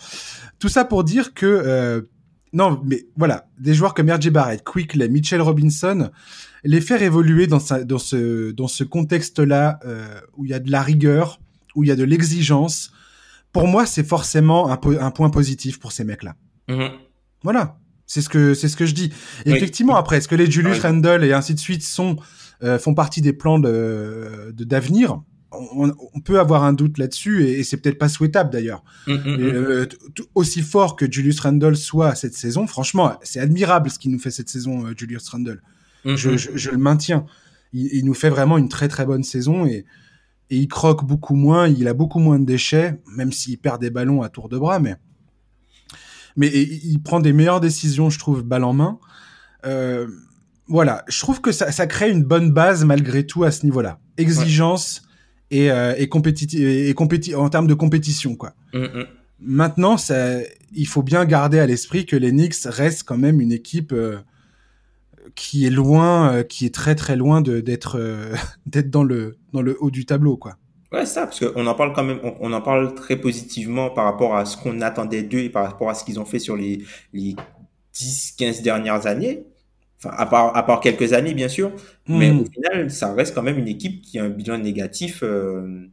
Tout ça pour dire que euh, non, mais voilà, des joueurs comme R.J. Barrett, Quickley, Mitchell Robinson, les faire évoluer dans, sa, dans ce, dans ce contexte-là euh, où il y a de la rigueur, où il y a de l'exigence, pour moi, c'est forcément un, un, point positif pour ces mecs-là. Mm-hmm. Voilà. C'est ce que c'est ce que je dis. effectivement, après, est-ce que les Julius ah Randle et ainsi de suite sont euh, font partie des plans de d'avenir? On, on, peut avoir un doute là-dessus et, c'est peut-être pas souhaitable d'ailleurs. Mm-hmm. Euh, aussi fort que Julius Randle soit cette saison, franchement, c'est admirable ce qu'il nous fait cette saison, euh, Julius Randle. Je, je, je, le maintiens. Il, il, nous fait vraiment une très très bonne saison et et il croque beaucoup moins, il a beaucoup moins de déchets, même s'il perd des ballons à tour de bras, mais mais il prend des meilleures décisions, je trouve, balle en main. Euh, voilà, je trouve que ça, ça, crée une bonne base malgré tout à ce niveau-là. Exigence et, euh, et, et en termes de compétition, quoi. Mm, mm. Maintenant, ça, il faut bien garder à l'esprit que les Knicks restent quand même une équipe euh, qui est loin, euh, qui est très très loin d'être euh, d'être dans le dans le haut du tableau, quoi. Ouais, ça, parce qu'on en parle quand même, on, en parle très positivement par rapport à ce qu'on attendait d'eux et par rapport à ce qu'ils ont fait sur les, les 10, 15 dernières années. Enfin, à part, à part quelques années, bien sûr. Mais hmm. au final, ça reste quand même une équipe qui a un bilan négatif euh,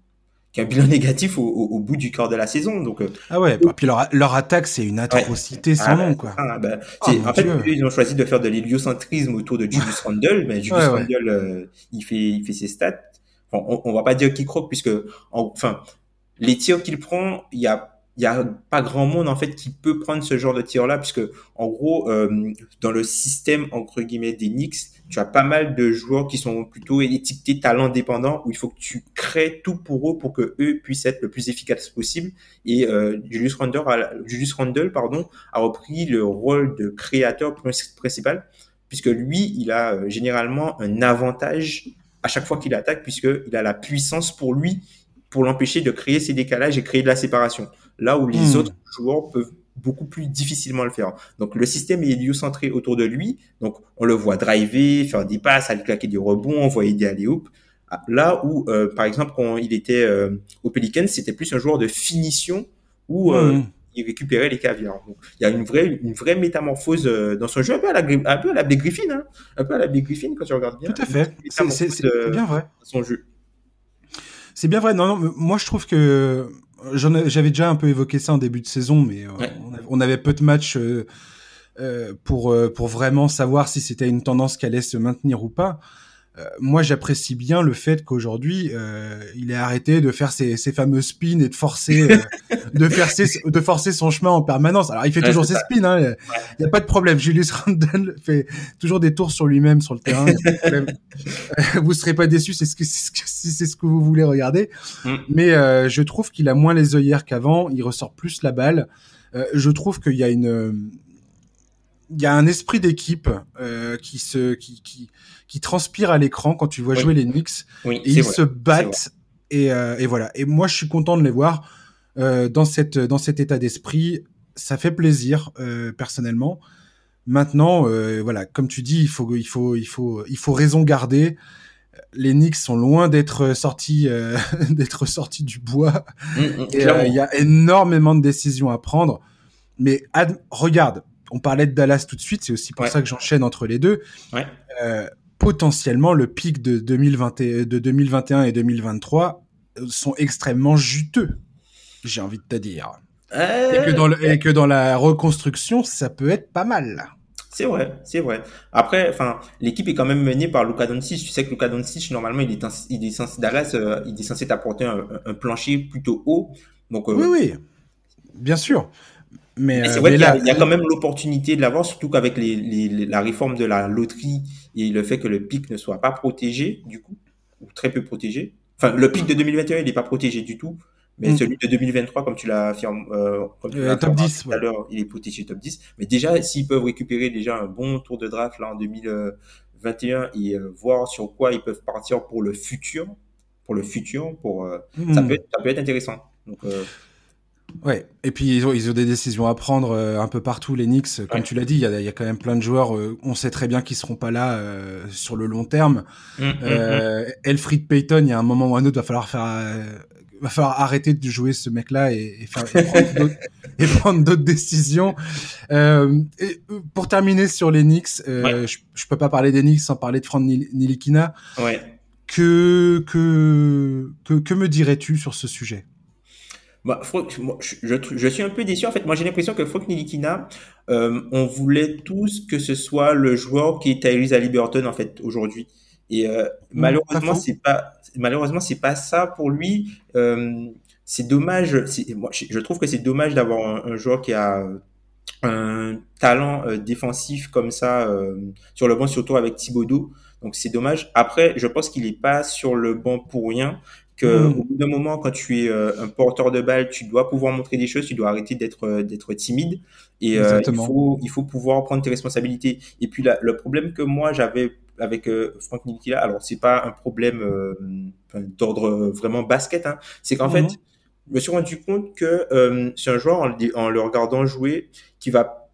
qui a un bilan négatif au, au, bout du quart de la saison. Donc, euh, ah ouais, et puis leur, leur attaque, c'est une atrocité sans ah nom, quoi. Ah, bah, oh, en fait, ils ont choisi de faire de l'héliocentrisme autour de Julius Randle, mais Julius Randle, euh, il, fait, il fait ses stats. on, on va pas dire qu'il croque, puisque, enfin, les tirs qu'il prend, il y a il y a pas grand monde en fait qui peut prendre ce genre de tir là puisque en gros euh, dans le système entre guillemets des Knicks tu as pas mal de joueurs qui sont plutôt étiquetés talents dépendants où il faut que tu crées tout pour eux pour que eux puissent être le plus efficace possible. Et euh, Julius Randle a, Julius Randle pardon a repris le rôle de créateur principal puisque lui il a euh, généralement un avantage à chaque fois qu'il attaque puisque il a la puissance pour lui pour l'empêcher de créer ces décalages et créer de la séparation là où les hmm. autres joueurs peuvent beaucoup plus difficilement le faire. Donc le système est héliocentré autour de lui, donc on le voit driver, faire des passes, aller claquer des rebonds, envoyer des alley ah, Là où, euh, par exemple, quand il était euh, au Pelicans, c'était plus un joueur de finition où euh, hmm. il récupérait les caviars. Donc, il y a une vraie, une vraie métamorphose dans son jeu, un peu à la, un peu à la Griffin, hein. un peu à la Griffin quand tu regardes bien. Tout à fait. C'est bien vrai. Son jeu. C'est bien vrai. Non, non, moi je trouve que j'avais déjà un peu évoqué ça en début de saison, mais euh, on, avait peu de matchs euh, euh, pour pour vraiment savoir si c'était une tendance qui allait se maintenir ou pas. Euh, moi, j'apprécie bien le fait qu'aujourd'hui, euh, il ait arrêté de faire ses, ses fameux spins et de forcer, euh, de, faire de forcer son chemin en permanence. Alors, il fait toujours ses spins, hein, il n'y a pas de problème. Julius Randle fait toujours des tours sur lui-même sur le terrain. vous serez pas déçus, c'est ce que c'est ce que vous voulez regarder. Mm. Mais je trouve qu'il a moins les œillères qu'avant. Il ressort plus la balle. je trouve qu'il y a une il y a un esprit d'équipe euh, qui se qui, qui, qui transpire à l'écran quand tu vois jouer les Knicks. Et ils se battent et, euh, et, voilà. Et moi je suis content de les voir euh, dans cette dans cet état d'esprit. Ça fait plaisir euh, personnellement. Maintenant euh, voilà comme tu dis il faut il faut il faut il faut raison garder. Les Knicks sont loin d'être sortis euh, d'être sortis du bois. Mm, mm, et il y a énormément de décisions à prendre. Mais regarde on parlait de Dallas tout de suite, c'est aussi pour ça que j'enchaîne entre les deux. Euh, potentiellement, le pic de, 2020 de 2021 et 2023 sont extrêmement juteux, j'ai envie de te dire. Et, que dans et que dans la reconstruction, ça peut être pas mal. C'est vrai, c'est vrai. Après, enfin, l'équipe est quand même menée par Luka Doncic. Tu sais que Luka Doncic, normalement, il est, il est censé, Dallas, euh, il est censé t'apporter un, un, plancher plutôt haut. Donc, euh, oui, oui, bien sûr. Mais, c'est euh, vrai qu'il y, y, a quand même l'opportunité de l'avoir, surtout qu'avec les, les, la réforme de la loterie et le fait que le pic ne soit pas protégé, du coup, ou très peu protégé. Enfin, le pic de 2021, il n'est pas protégé du tout. Mais mm. celui de 2023, comme tu l'as affirmé, euh, euh top 10, tout à l'heure, il est protégé top 10. Mais déjà, s'ils peuvent récupérer déjà un bon tour de draft là en 2021 et euh, voir sur quoi ils peuvent partir pour le futur, pour le futur, pour euh, ça, mm. peut être, ça peut être intéressant. Donc, Ouais, et puis ils ont, ils ont des décisions à prendre un peu partout, les Knicks. Comme tu l'as dit, il y a, y a, quand même plein de joueurs, on sait très bien qu'ils seront pas là euh, sur le long terme. Mm, euh, Elfried Payton, il y a un moment ou un autre, va falloir faire va falloir arrêter de jouer ce mec-là et, et, faire, et prendre d'autres décisions. Euh, et pour terminer sur les Knicks, euh, je, je peux pas parler des Knicks sans parler de Frank Nilikina. Ouais. Que, que, que, que me dirais-tu sur ce sujet? Bah, je, je, suis un peu déçu en fait. Moi, j'ai l'impression que Frank Nilikina, euh, on voulait tous que ce soit le joueur qui est Tyrese Liberton en fait aujourd'hui. Et euh, malheureusement, c'est pas malheureusement c'est pas ça pour lui. Euh, c'est dommage. Moi, je trouve que c'est dommage d'avoir un, joueur qui a un talent euh, défensif comme ça sur le banc, surtout avec Thibodeau. Donc c'est dommage. Après, je pense qu'il est pas sur le banc pour rien. Que hmm. au bout d'un moment, quand tu es euh, un porteur de balle, tu dois pouvoir montrer des choses. Tu dois arrêter d'être d'être timide. Et il faut il faut pouvoir prendre tes responsabilités. Et puis là, le problème que moi j'avais avec euh, Franck Nilikina, alors c'est pas un problème euh, d'ordre vraiment basket, hein. c'est qu'en fait, je me suis rendu compte que euh, c'est un joueur en, en, le regardant jouer qui va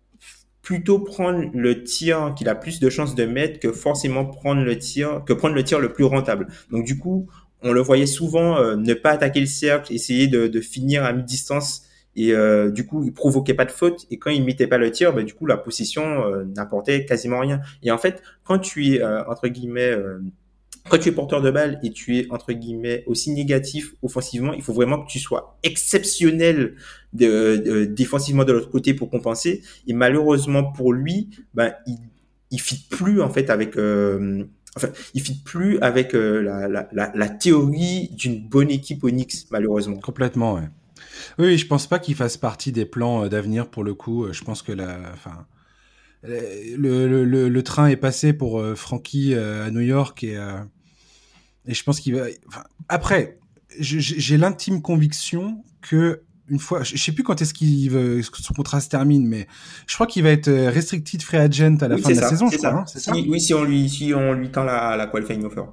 plutôt prendre le tir qu'il a plus de chances de mettre que forcément prendre le tir que prendre le tir le plus rentable. Donc du coup, on le voyait souvent ne pas attaquer le cercle, essayer de, finir à mi-distance et euh, du coup, il provoquait pas de faute. Et quand il mettait pas le tir, bah, du coup, la position euh, n'apportait quasiment rien. Et en fait, quand tu es euh, entre guillemets, quand tu es porteur de balle et tu es entre guillemets aussi négatif offensivement, il faut vraiment que tu sois exceptionnel de, défensivement de l'autre côté pour compenser. Et malheureusement pour lui, bah, il il fit plus en fait avec Enfin, il fit plus avec la, la, théorie d'une bonne équipe Onyx, malheureusement. Complètement, ouais. Oui, je pense pas qu'il fasse partie des plans euh, d'avenir pour le coup. Euh, je pense que le, train est passé pour euh, Frankie à New York et, je pense qu'il va. Après, j'ai l'intime conviction que une fois, je sais plus quand est-ce qu'il son contrat se termine, mais je crois qu'il va être restricted free agent à la fin de la saison, je crois. Hein, ça. oui, si on lui, si on lui tend la, la qualifying offer.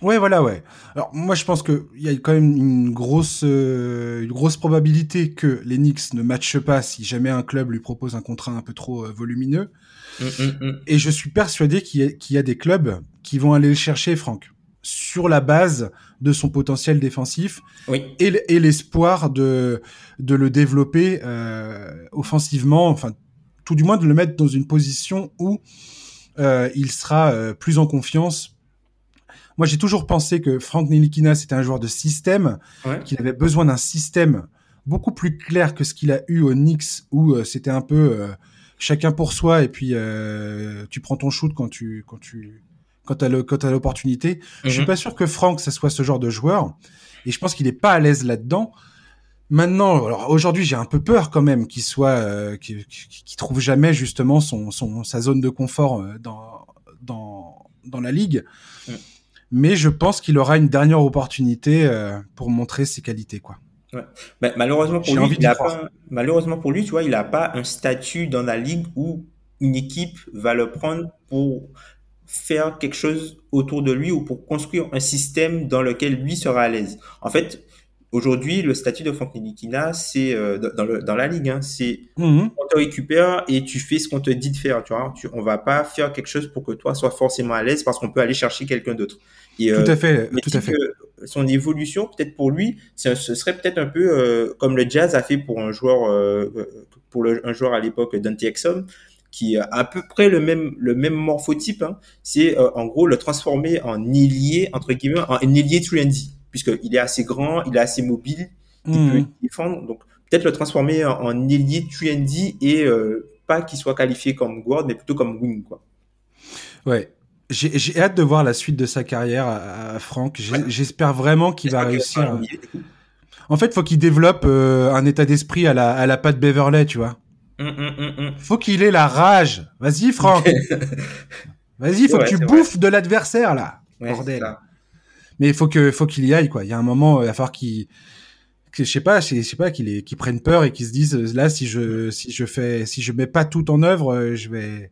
Ouais, voilà, ouais. Alors moi, je pense que il y a quand même une grosse, euh, une grosse probabilité que les Knicks ne matchent pas si jamais un club lui propose un contrat un peu trop euh, volumineux. Mm, mm, mm. Et je suis persuadé qu'il y, y, a des clubs qui vont aller le chercher, Franck, sur la base de son potentiel défensif oui. et, l'espoir de de le développer euh, offensivement, enfin tout du moins de le mettre dans une position où euh, il sera euh, plus en confiance moi, j'ai toujours pensé que Frank Nilikina, c'était un joueur de système, qu'il avait besoin d'un système beaucoup plus clair que ce qu'il a eu au Knicks, où c'était un peu chacun pour soi, et puis tu prends ton shoot quand tu quand tu quand t'as le quand l'opportunité. Je suis mhm. pas sûr que Frank, ça soit ce genre de joueur, et je pense qu'il est pas à l'aise là-dedans. Maintenant, alors aujourd'hui, j'ai un peu peur quand même qu'il soit, qu'il trouve jamais justement son, son sa zone de confort dans dans dans la ligue. Mm mais je pense qu'il aura une dernière opportunité euh, pour montrer ses qualités, quoi. Ouais. Ben, malheureusement pour lui, il a pas, malheureusement pour lui, tu vois, il n'a pas un statut dans la ligue où une équipe va le prendre pour faire quelque chose autour de lui ou pour construire un système dans lequel lui sera à l'aise. En fait, Aujourd'hui, le statut de Frank Nilikina, c'est euh, dans, le, dans la ligue, hein, c'est mhm. on te récupère et tu fais ce qu'on te dit de faire. Tu vois, tu, on va pas faire quelque chose pour que toi sois forcément à l'aise parce qu'on peut aller chercher quelqu'un d'autre. Et, tout à euh, fait, tout à fait. son évolution, peut-être pour lui, ce serait peut-être un peu euh, comme le Jazz a fait pour un joueur, pour le, un joueur à l'époque Dante Exum, qui a à peu près le même le même morphotype. Hein. C'est en gros le transformer en ailier entre guillemets en ailier trendy puisqu'il est assez grand, il est assez mobile, il peut mhm. défendre. Donc, peut-être le transformer en, en ailier Trendy et euh, pas qu'il soit qualifié comme guard, mais plutôt comme wing, quoi. Ouais. J'ai hâte de voir la suite de sa carrière à, Franck. J'espère vraiment qu'il va réussir. En fait, faut qu'il développe euh, un état d'esprit à la, à la patte Beverley, tu vois. Hum, hum, hum, faut qu'il ait la rage. Vas-y, Franck. Vas-y, faut que tu bouffes de l'adversaire, là. Bordel. Mais faut que, faut qu'il y aille, quoi. Il y a un moment, il va falloir qu'il, que je sais pas, je sais pas qu'ils qu prennent peur et qu'ils se disent là si je si je fais si je mets pas tout en œuvre, euh, je vais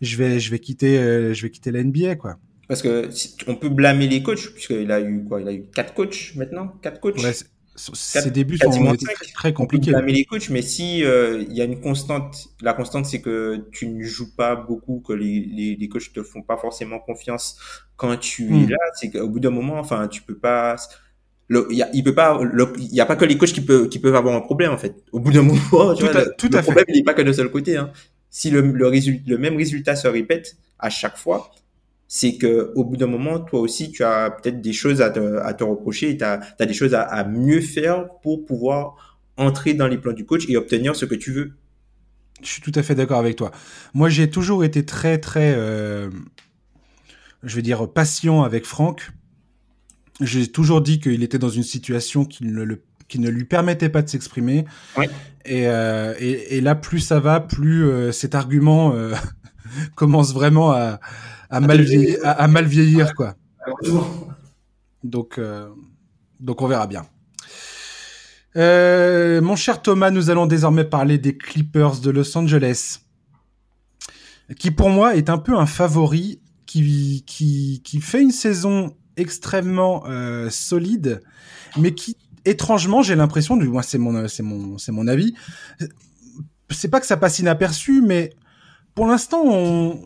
je vais je vais quitter euh, je vais quitter l'NBA quoi. Parce que on peut blâmer les coachs puisqu'il a eu quoi, il a eu quatre coachs maintenant, quatre coachs? Ouais, ses débuts sont très compliqués. Peut blâmer les coachs, mais si euh, il y a une constante, la constante c'est que tu ne joues pas beaucoup, que les, les, les coachs te font pas forcément confiance quand tu es hmm. là, c'est qu'au bout d'un moment, enfin, tu peux pas y a, il peut pas, il y a pas que les coachs qui peuvent, qui peuvent avoir un problème en fait. Au bout d'un moment, tu tout vois, à, tout le problème il n'est pas que d'un seul côté. Hein. Si le, le, résultat, le même résultat se répète à chaque fois, c'est que au bout d'un moment, toi aussi, tu as peut-être des choses à te, à te reprocher, tu as, as, des choses à, à, mieux faire pour pouvoir entrer dans les plans du coach et obtenir ce que tu veux. Je suis tout à fait d'accord avec toi. Moi, j'ai toujours été très, très, euh, je veux dire, patient avec Franck j'ai toujours dit qu'il était dans une situation qui ne, le, qui ne lui permettait pas de s'exprimer. Et, euh, et, et, là, plus ça va, plus euh, cet argument commence vraiment à, à, mal, vieillir, à, mal vieillir, quoi. Donc, euh, donc on verra bien. Euh, mon cher Thomas, nous allons désormais parler des Clippers de Los Angeles, qui pour moi est un peu un favori qui, qui, qui fait une saison extrêmement euh, solide, mais qui étrangement, j'ai l'impression, du moins c'est mon c'est mon c'est mon avis, c'est pas que ça passe inaperçu, mais pour l'instant, on,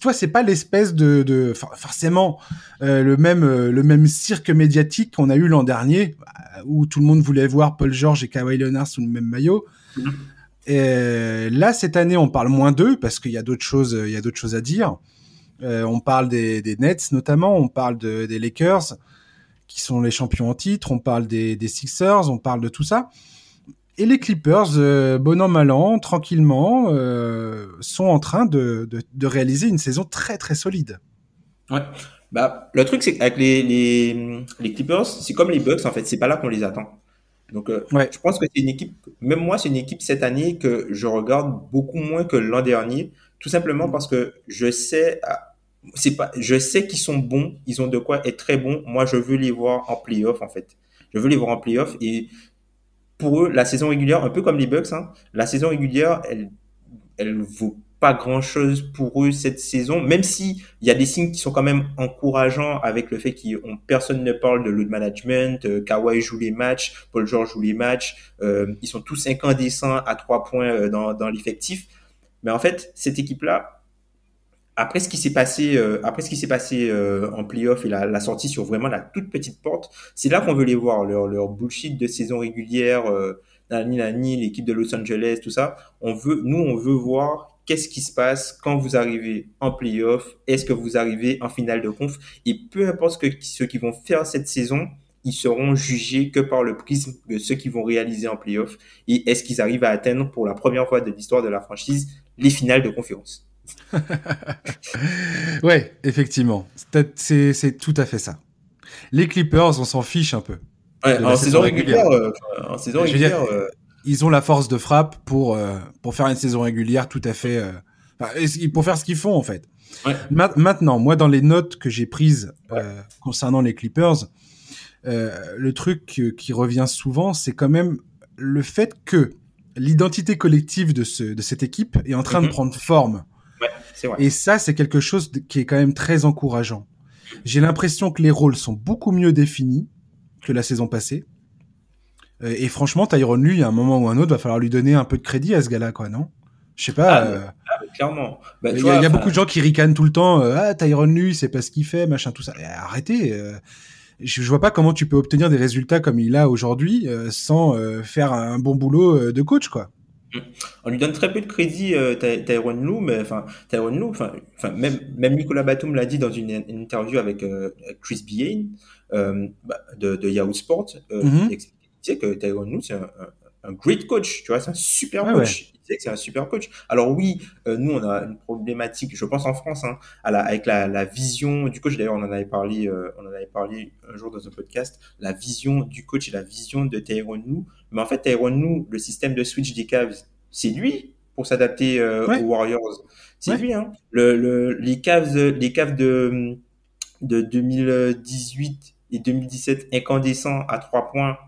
toi, c'est pas l'espèce de, de forcément euh, le même euh, le même cirque médiatique qu'on a eu l'an dernier, où tout le monde voulait voir Paul George et Kawhi Leonard sous le même maillot. Mm-hmm. Et là, cette année, on parle moins d'eux parce qu'il y a d'autres choses, il y a d'autres choses à dire. Euh, on parle des, Nets notamment, on parle des Lakers qui sont les champions en titre, on parle des, Sixers, on parle de tout ça. Et les Clippers, euh, bon an mal an, tranquillement, euh, sont en train de, réaliser une saison très très solide. Ouais. Bah, le truc, c'est qu'avec les, les, Clippers, c'est comme les Bucks, en fait, c'est pas là qu'on les attend. Donc, je pense que c'est une équipe, même moi, c'est une équipe cette année que je regarde beaucoup moins que l'an dernier, tout simplement parce que je sais, c'est pas, je sais qu'ils sont bons, ils ont de quoi être très bons. Moi, je veux les voir en playoff, en fait. Je veux les voir en playoff et pour eux, la saison régulière, un peu comme les Bucks, hein, la saison régulière, elle, elle vaut pas grand chose pour eux cette saison, même si il y a des signes qui sont quand même encourageants avec le fait qu'on personne ne parle de load management, euh, Kawhi joue les matchs, Paul George joue les matchs, euh, ils sont tous incandescents à trois points euh, dans, dans l'effectif. Mais en fait, cette équipe-là, après ce qui s'est passé, euh, après ce qui s'est passé euh, en playoff et la, sortie sur vraiment la toute petite porte, c'est là qu'on veut les voir leur, bullshit de saison régulière, euh, l'équipe de Los Angeles, tout ça. On veut, nous, on veut voir qu'est-ce qui se passe quand vous arrivez en playoff, est-ce que vous arrivez en finale de conf, et peu importe ce que ceux qui vont faire cette saison, ils seront jugés que par le prisme de ceux qui vont réaliser en playoff, et est-ce qu'ils arrivent à atteindre pour la première fois de l'histoire de la franchise les finales de conférence. ouais, effectivement. C'est tout à fait ça. Les Clippers, on s'en fiche un peu. en, saison régulière, euh, en saison régulière, euh, ils ont la force de frappe pour euh, pour faire une saison régulière tout à fait pour faire ce qu'ils font en fait. maintenant, moi dans les notes que j'ai prises concernant les Clippers, le truc qui revient souvent, c'est quand même le fait que l'identité collective de, ce, de cette équipe est en train de mhm. prendre forme. Et ça, c'est quelque chose qui est quand même très encourageant. J'ai l'impression que les rôles sont beaucoup mieux définis que la saison passée. Euh, et franchement, Tyrone lui, à un moment ou un autre, va falloir lui donner un peu de crédit à ce gars-là, quoi, non? Je sais pas. Ah, euh, ah, clairement. Bah, il y, a beaucoup de gens qui ricanent tout le temps. Euh, ah, Tyrone lui, c'est pas ce qu'il fait, machin, tout ça. arrêtez. je, je vois pas comment tu peux obtenir des résultats comme il a aujourd'hui sans faire un bon boulot de coach, quoi. On lui donne très peu de crédit, euh, Tyrone Lou, mais enfin, Tyrone Lou, enfin, même, même Nicolas Batum l'a dit dans une, interview avec euh, Chris Bien euh, bah, de, Yahoo Sport. Euh, mm-hmm. disait que Tyron Lue, c'est un, un, great coach, tu vois, c'est un super coach. Il disait que c'est un super coach. Alors oui, euh, nous, on a une problématique, je pense en France, hein, à la, avec la, la, vision du coach. D'ailleurs, on en avait parlé, euh, on en avait parlé un jour dans un podcast, la vision du coach et la vision de Tyron Lue. Mais en fait, Tyron Lue, le système de switch des Cavs, c'est lui pour s'adapter euh, aux Warriors. C'est lui, hein. Le, le, les Cavs, les Cavs de, de 2018 et 2017 incandescents à trois points,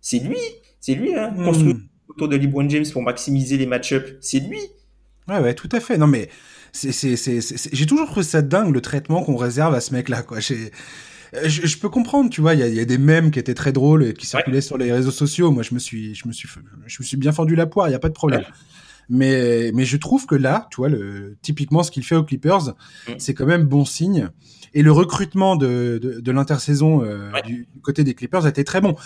c'est lui. C'est lui, hein. Hmm. Construit autour de LeBron James pour maximiser les match-ups, c'est lui. Ouais, ouais, tout à fait. Non, mais j'ai toujours trouvé ça dingue le traitement qu'on réserve à ce mec-là, quoi. Je, je, peux comprendre, tu vois, il y a, des mèmes qui étaient très drôles et qui circulaient sur les réseaux sociaux. Moi, je me suis, je me suis, je me suis bien fendu la poire, il y a pas de problème. Mais, mais je trouve que là, tu vois, le, typiquement ce qu'il fait aux Clippers, mm. c'est quand même bon signe. Et le recrutement de, de, de l'intersaison euh, du, côté des Clippers a été très bon.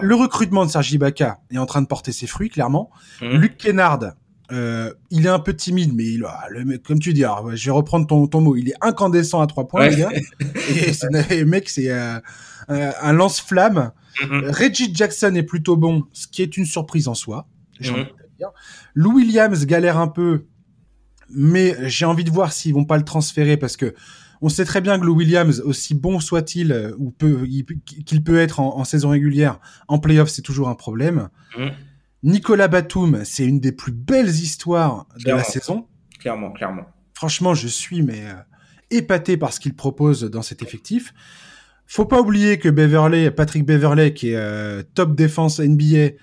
Le recrutement de Sergi Ibaka est en train de porter ses fruits, clairement. Mm. Luc Kennard, euh, il est un peu timide, mais il, a le, comme tu dis, alors, je vais reprendre ton, ton mot, il est incandescent à trois points, les gars. Et mec, c'est euh, un lance-flamme. Mm-hmm. Reggie Jackson est plutôt bon, ce qui est une surprise en soi. Mm-hmm. Lou Williams galère un peu, mais j'ai envie de voir s'ils vont pas le transférer parce que on sait très bien que Lou Williams, aussi bon soit-il euh, ou peut qu'il peut être en, saison régulière, en playoff c'est toujours un problème. Mmh. Nicolas Batum, c'est une des plus belles histoires de la saison. Clairement, clairement. Franchement, je suis mais euh, épaté par ce qu'il propose dans cet effectif. Faut pas oublier que Beverley, Patrick Beverley, qui est euh, top défense NBA,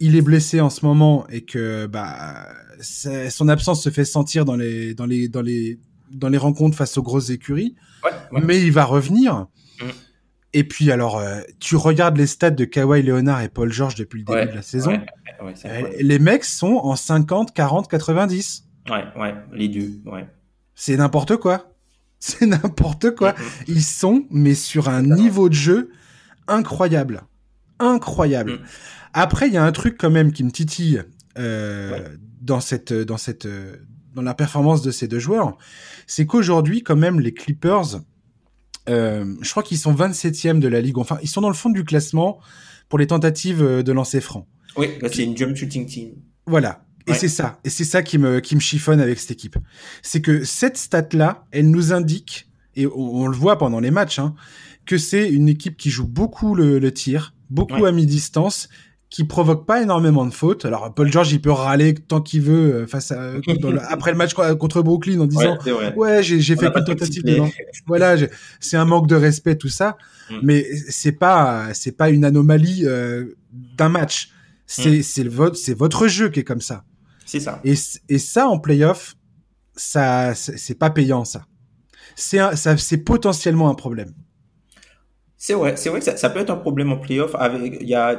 il est blessé en ce moment et que bah son absence se fait sentir dans les dans les dans les dans les rencontres face aux grosses écuries, mais il va revenir. Mm. Et puis alors, euh, tu regardes les stats de Kawhi Leonard et Paul George depuis le début de la saison. Euh, les mecs sont en 50, 40, 90. Ouais, ouais, les deux, ouais. C'est n'importe quoi. C'est n'importe quoi. Mm, mm. Ils sont, mais sur un niveau de jeu incroyable. Incroyable. Après, il y a un truc quand même qui me titille euh, dans cette, dans cette, dans la performance de ces deux joueurs, c'est qu'aujourd'hui, quand même, les Clippers, je crois qu'ils sont 27e de la ligue. Enfin, ils sont dans le fond du classement pour les tentatives euh, de lancer franc. Oui, bah, c'est une jump shooting team. Voilà. Et c'est ça. Et c'est ça qui me, qui me chiffonne avec cette équipe. C'est que cette stat-là, elle nous indique, et on, le voit pendant les matchs, hein, que c'est une équipe qui joue beaucoup le, tir, beaucoup à mi-distance qui provoque pas énormément de fautes. Alors Paul George, il peut râler tant qu'il veut euh, face à après le match contre Brooklyn en disant ouais, j'ai fait qu'une tentative de voilà, c'est un manque de respect tout ça, mm. mais c'est pas c'est pas une anomalie euh, d'un match. C'est mm. c'est votre c'est votre jeu qui est comme ça. C'est ça. Et et ça en playoff, ça c'est pas payant ça. C'est ça c'est potentiellement un problème. C'est vrai, c'est vrai que ça, ça, peut être un problème en playoff. Avec, il y a,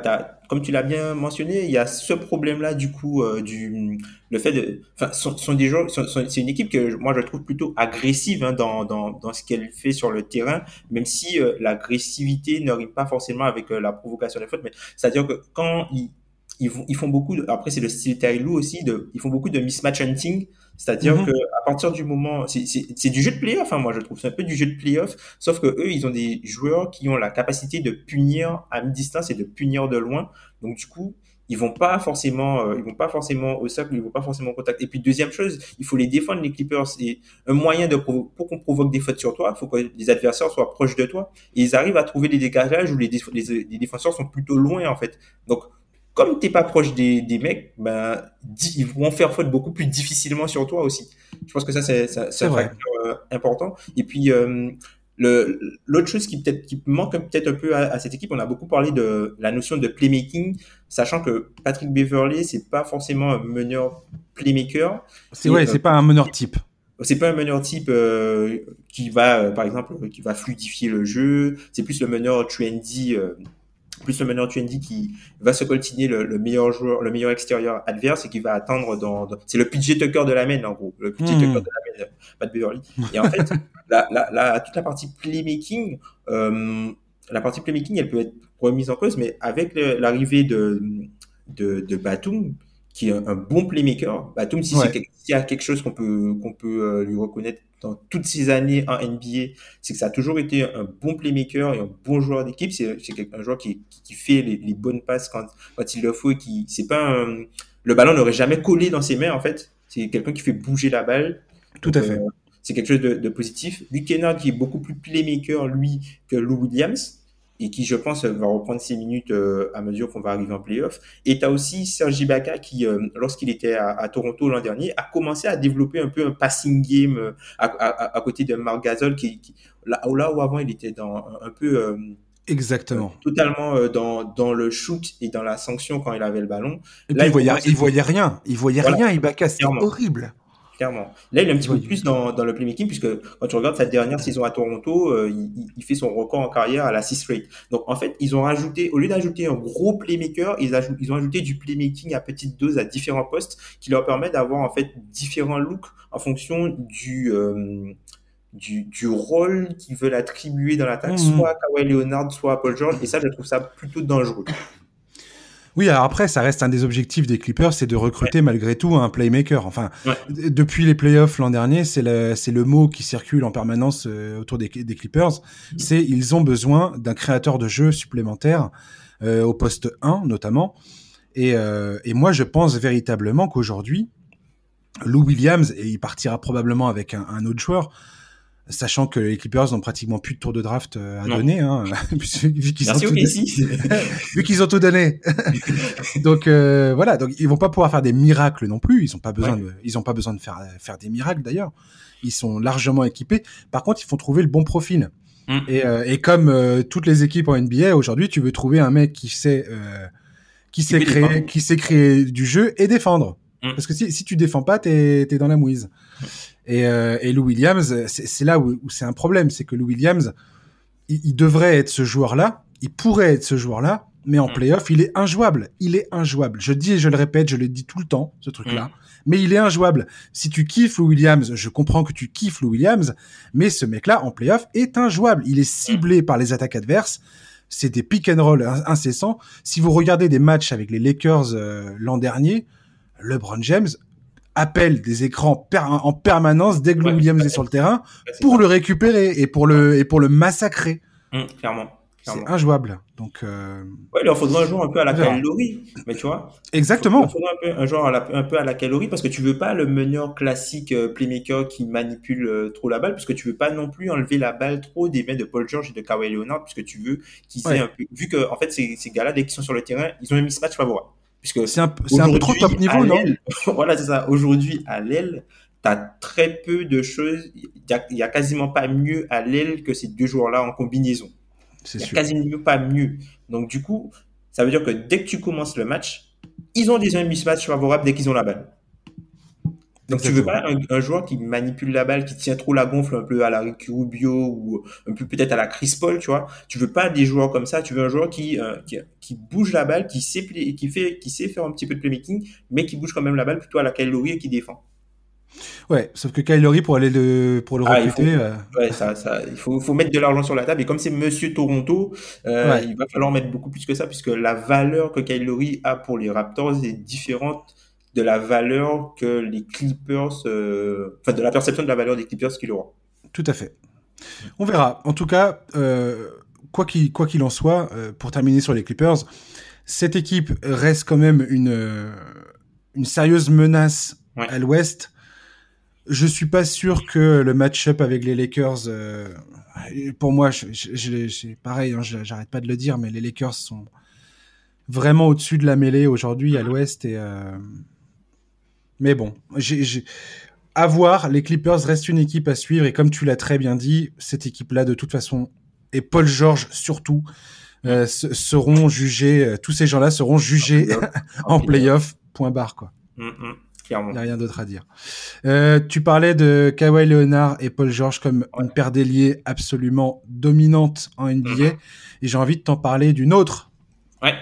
comme tu l'as bien mentionné, il y a ce problème-là du coup euh, du le fait de, enfin, sont, sont des joueurs, c'est une équipe que moi je trouve plutôt agressive hein, dans, dans, dans ce qu'elle fait sur le terrain, même si euh, l'agressivité ne rime pas forcément avec euh, la provocation des fautes, mais c'est-à-dire que quand ils ils, ils font beaucoup de, après c'est le style Taylor aussi de ils font beaucoup de mismatch hunting. C'est-à-dire mhm. que à partir du moment c'est du jeu de playoff hein, moi je trouve. C'est un peu du jeu de playoff. Sauf que eux ils ont des joueurs qui ont la capacité de punir à mi-distance et de punir de loin. Donc du coup ils vont pas forcément euh, ils vont pas forcément au cercle ils vont pas forcément au contact. Et puis deuxième chose il faut les défendre les Clippers. Et un moyen de pour qu'on provoque des fautes sur toi il faut que les adversaires soient proches de toi. Et ils arrivent à trouver des dégageages où les, les, les défenseurs sont plutôt loin en fait. Donc comme t'es pas proche des, des mecs, ben, ils vont faire faute beaucoup plus difficilement sur toi aussi. Je pense que ça, c'est, un facteur euh, important. Et puis, euh, l'autre chose qui peut-être, qui manque peut-être un peu à, cette équipe, on a beaucoup parlé de la notion de playmaking, sachant que Patrick Beverley, c'est pas forcément un meneur playmaker. C'est ouais, c'est pas un meneur type. C'est pas un meneur type euh, qui va, par exemple, qui va fluidifier le jeu. C'est plus le meneur trendy plus le meneur Tuendi qui va se coltiner le, meilleur joueur, le meilleur extérieur adverse et qui va attendre dans, c'est le PJ Tucker de la main en gros, le PJ hmm. Tucker de la main, pas de Beverly. Et en fait, la, la, la, toute la partie playmaking, euh, la partie playmaking, elle peut être remise en cause, mais avec l'arrivée de, de, de Batum, qui est un, bon playmaker. Batum, si c'est s'il y a quelque chose qu'on peut qu'on peut euh, lui reconnaître dans toutes ces années en NBA, c'est que ça a toujours été un bon playmaker et un bon joueur d'équipe. C'est un joueur qui, qui, fait les, les, bonnes passes quand, quand il le faut et qui c'est pas un, le ballon n'aurait jamais collé dans ses mains en fait. C'est quelqu'un qui fait bouger la balle. Tout à fait. Euh, c'est quelque chose de, de positif. Luke Kennard qui est beaucoup plus playmaker lui que Lou Williams et qui je pense va reprendre ses minutes euh, à mesure qu'on va arriver en playoff. Et tu as aussi Sergi Ibaka qui, euh, lorsqu'il était à, à Toronto l'an dernier, a commencé à développer un peu un passing game à, à, à côté de Marc Gasol qui, qui là, là, où avant il était dans un, peu Exactement. totalement euh, dans, dans le shoot et dans la sanction quand il avait le ballon. Et Là, il, voyait, il voyait rien. Il voyait rien, Ibaka. C'était horrible. Clairement. Là, il est un petit peu plus dans, dans le playmaking, puisque quand tu regardes sa dernière saison à Toronto, euh, il, il, fait son record en carrière à la 6 rate. Donc, en fait, ils ont rajouté, au lieu d'ajouter un gros playmaker, ils, ajoutent, ils ont ajouté du playmaking à petite dose à différents postes qui leur permet d'avoir, en fait, différents looks en fonction du, euh, du, du rôle qu'ils veulent attribuer dans l'attaque, mmh. soit à Kawhi Leonard, soit à Paul George. Et ça, je trouve ça plutôt dangereux. Oui, alors après, ça reste un des objectifs des Clippers, c'est de recruter ouais. malgré tout un playmaker. Enfin, ouais. depuis les playoffs l'an dernier, c'est le, mot qui circule en permanence euh, autour des, des Clippers. Mmh. C'est ils ont besoin d'un créateur de jeu supplémentaire euh, au poste 1 notamment. Et, euh, et moi, je pense véritablement qu'aujourd'hui, Lou Williams, et il partira probablement avec un, un autre joueur, sachant que les Clippers n'ont pratiquement plus de tour de draft euh, à non. donner, hein, vu qu'ils ont, tout vu qu'ils ont tout donné. donc euh, voilà, donc ils vont pas pouvoir faire des miracles non plus. Ils ont pas besoin ouais. de, ils ont pas besoin de faire faire des miracles d'ailleurs. Ils sont largement équipés. Par contre, il faut trouver le bon profil. Mm. Et, euh, et, comme euh, toutes les équipes en NBA aujourd'hui, tu veux trouver un mec qui sait euh, qui sait créer, qui sait créer du jeu et défendre. Mm. Parce que si, si tu défends pas, t'es es dans la mouise. Et, euh, et Lou Williams, c'est là où, où c'est un problème, c'est que Lou Williams, il, il, devrait être ce joueur-là, il pourrait être ce joueur-là, mais en mm. playoff, il est injouable. Il est injouable. Je dis et je le répète, je le dis tout le temps, ce truc-là. Mm. Mais il est injouable. Si tu kiffes Lou Williams, je comprends que tu kiffes Lou Williams, mais ce mec-là, en playoff, est injouable. Il est ciblé par les attaques adverses. C'est des pick and roll incessants. Si vous regardez des matchs avec les Lakers euh, l'an dernier, LeBron James appelle des écrans per en permanence dès que ouais, Williams est sur le terrain pour le récupérer et pour le et pour le massacrer. Mmh, clairement. C'est injouable. Donc euh... ouais, il leur faudrait un joueur un peu à la calorie, mais tu vois. Exactement. Il faudrait un, peu, un joueur à la, un peu à la calorie parce que tu veux pas le meneur classique euh, playmaker qui manipule euh, trop la balle puisque tu veux pas non plus enlever la balle trop des mains de Paul George et de Kawhi Leonard puisque tu veux qu'ils ouais. un peu vu que en fait ces, ces gars-là dès qu'ils sont sur le terrain, ils ont un mismatch favorable. Puisque c'est un, un peu trop top niveau, non Voilà, c'est ça. Aujourd'hui, à l'aile, tu as très peu de choses. Il n'y a, a, quasiment pas mieux à l'aile que ces deux joueurs-là en combinaison. C'est sûr. quasiment pas mieux. Donc, du coup, ça veut dire que dès que tu commences le match, ils ont déjà un mismatch favorable dès qu'ils ont la balle. Donc tu veux pas un, un, joueur qui manipule la balle, qui tient trop la gonfle un peu à la Ricky Rubio ou un peu peut-être à la Chris Paul, tu vois? Tu veux pas des joueurs comme ça. Tu veux un joueur qui euh, qui, qui, bouge la balle, qui sait qui fait qui sait faire un petit peu de playmaking, mais qui bouge quand même la balle plutôt à la Kyle Lowry et qui défend. Ouais, sauf que Kyle Lowry pour aller le pour le ah, recruter. Il faut, euh... ouais, ça, ça, il faut, faut mettre de l'argent sur la table et comme c'est Monsieur Toronto, euh, ouais. il va falloir mettre beaucoup plus que ça puisque la valeur que Kyle Lowry a pour les Raptors est différente de la valeur que les Clippers, euh, enfin de la perception de la valeur des Clippers qu'ils auront. Tout à fait. On verra. En tout cas, euh, quoi qu'il quoi qu'il en soit, euh, pour terminer sur les Clippers, cette équipe reste quand même une une sérieuse menace ouais. à l'Ouest. Je suis pas sûr que le match-up avec les Lakers, pour moi, je, je, je, pareil, hein, j'arrête pas de le dire, mais les Lakers sont vraiment au-dessus de la mêlée aujourd'hui à l'Ouest et mais bon, j'ai, à voir, les Clippers restent une équipe à suivre et comme tu l'as très bien dit, cette équipe-là, de toute façon, et Paul George surtout, euh, seront jugés, euh, tous ces gens-là seront jugés en playoff, point barre, quoi. Mm -hmm. Il n'y a rien d'autre à dire. Euh, tu parlais de Kawhi Leonard et Paul George comme ouais. une paire d'ailiers absolument dominante en NBA. Mm -hmm. Et j'ai envie de t'en parler d'une autre. Ouais.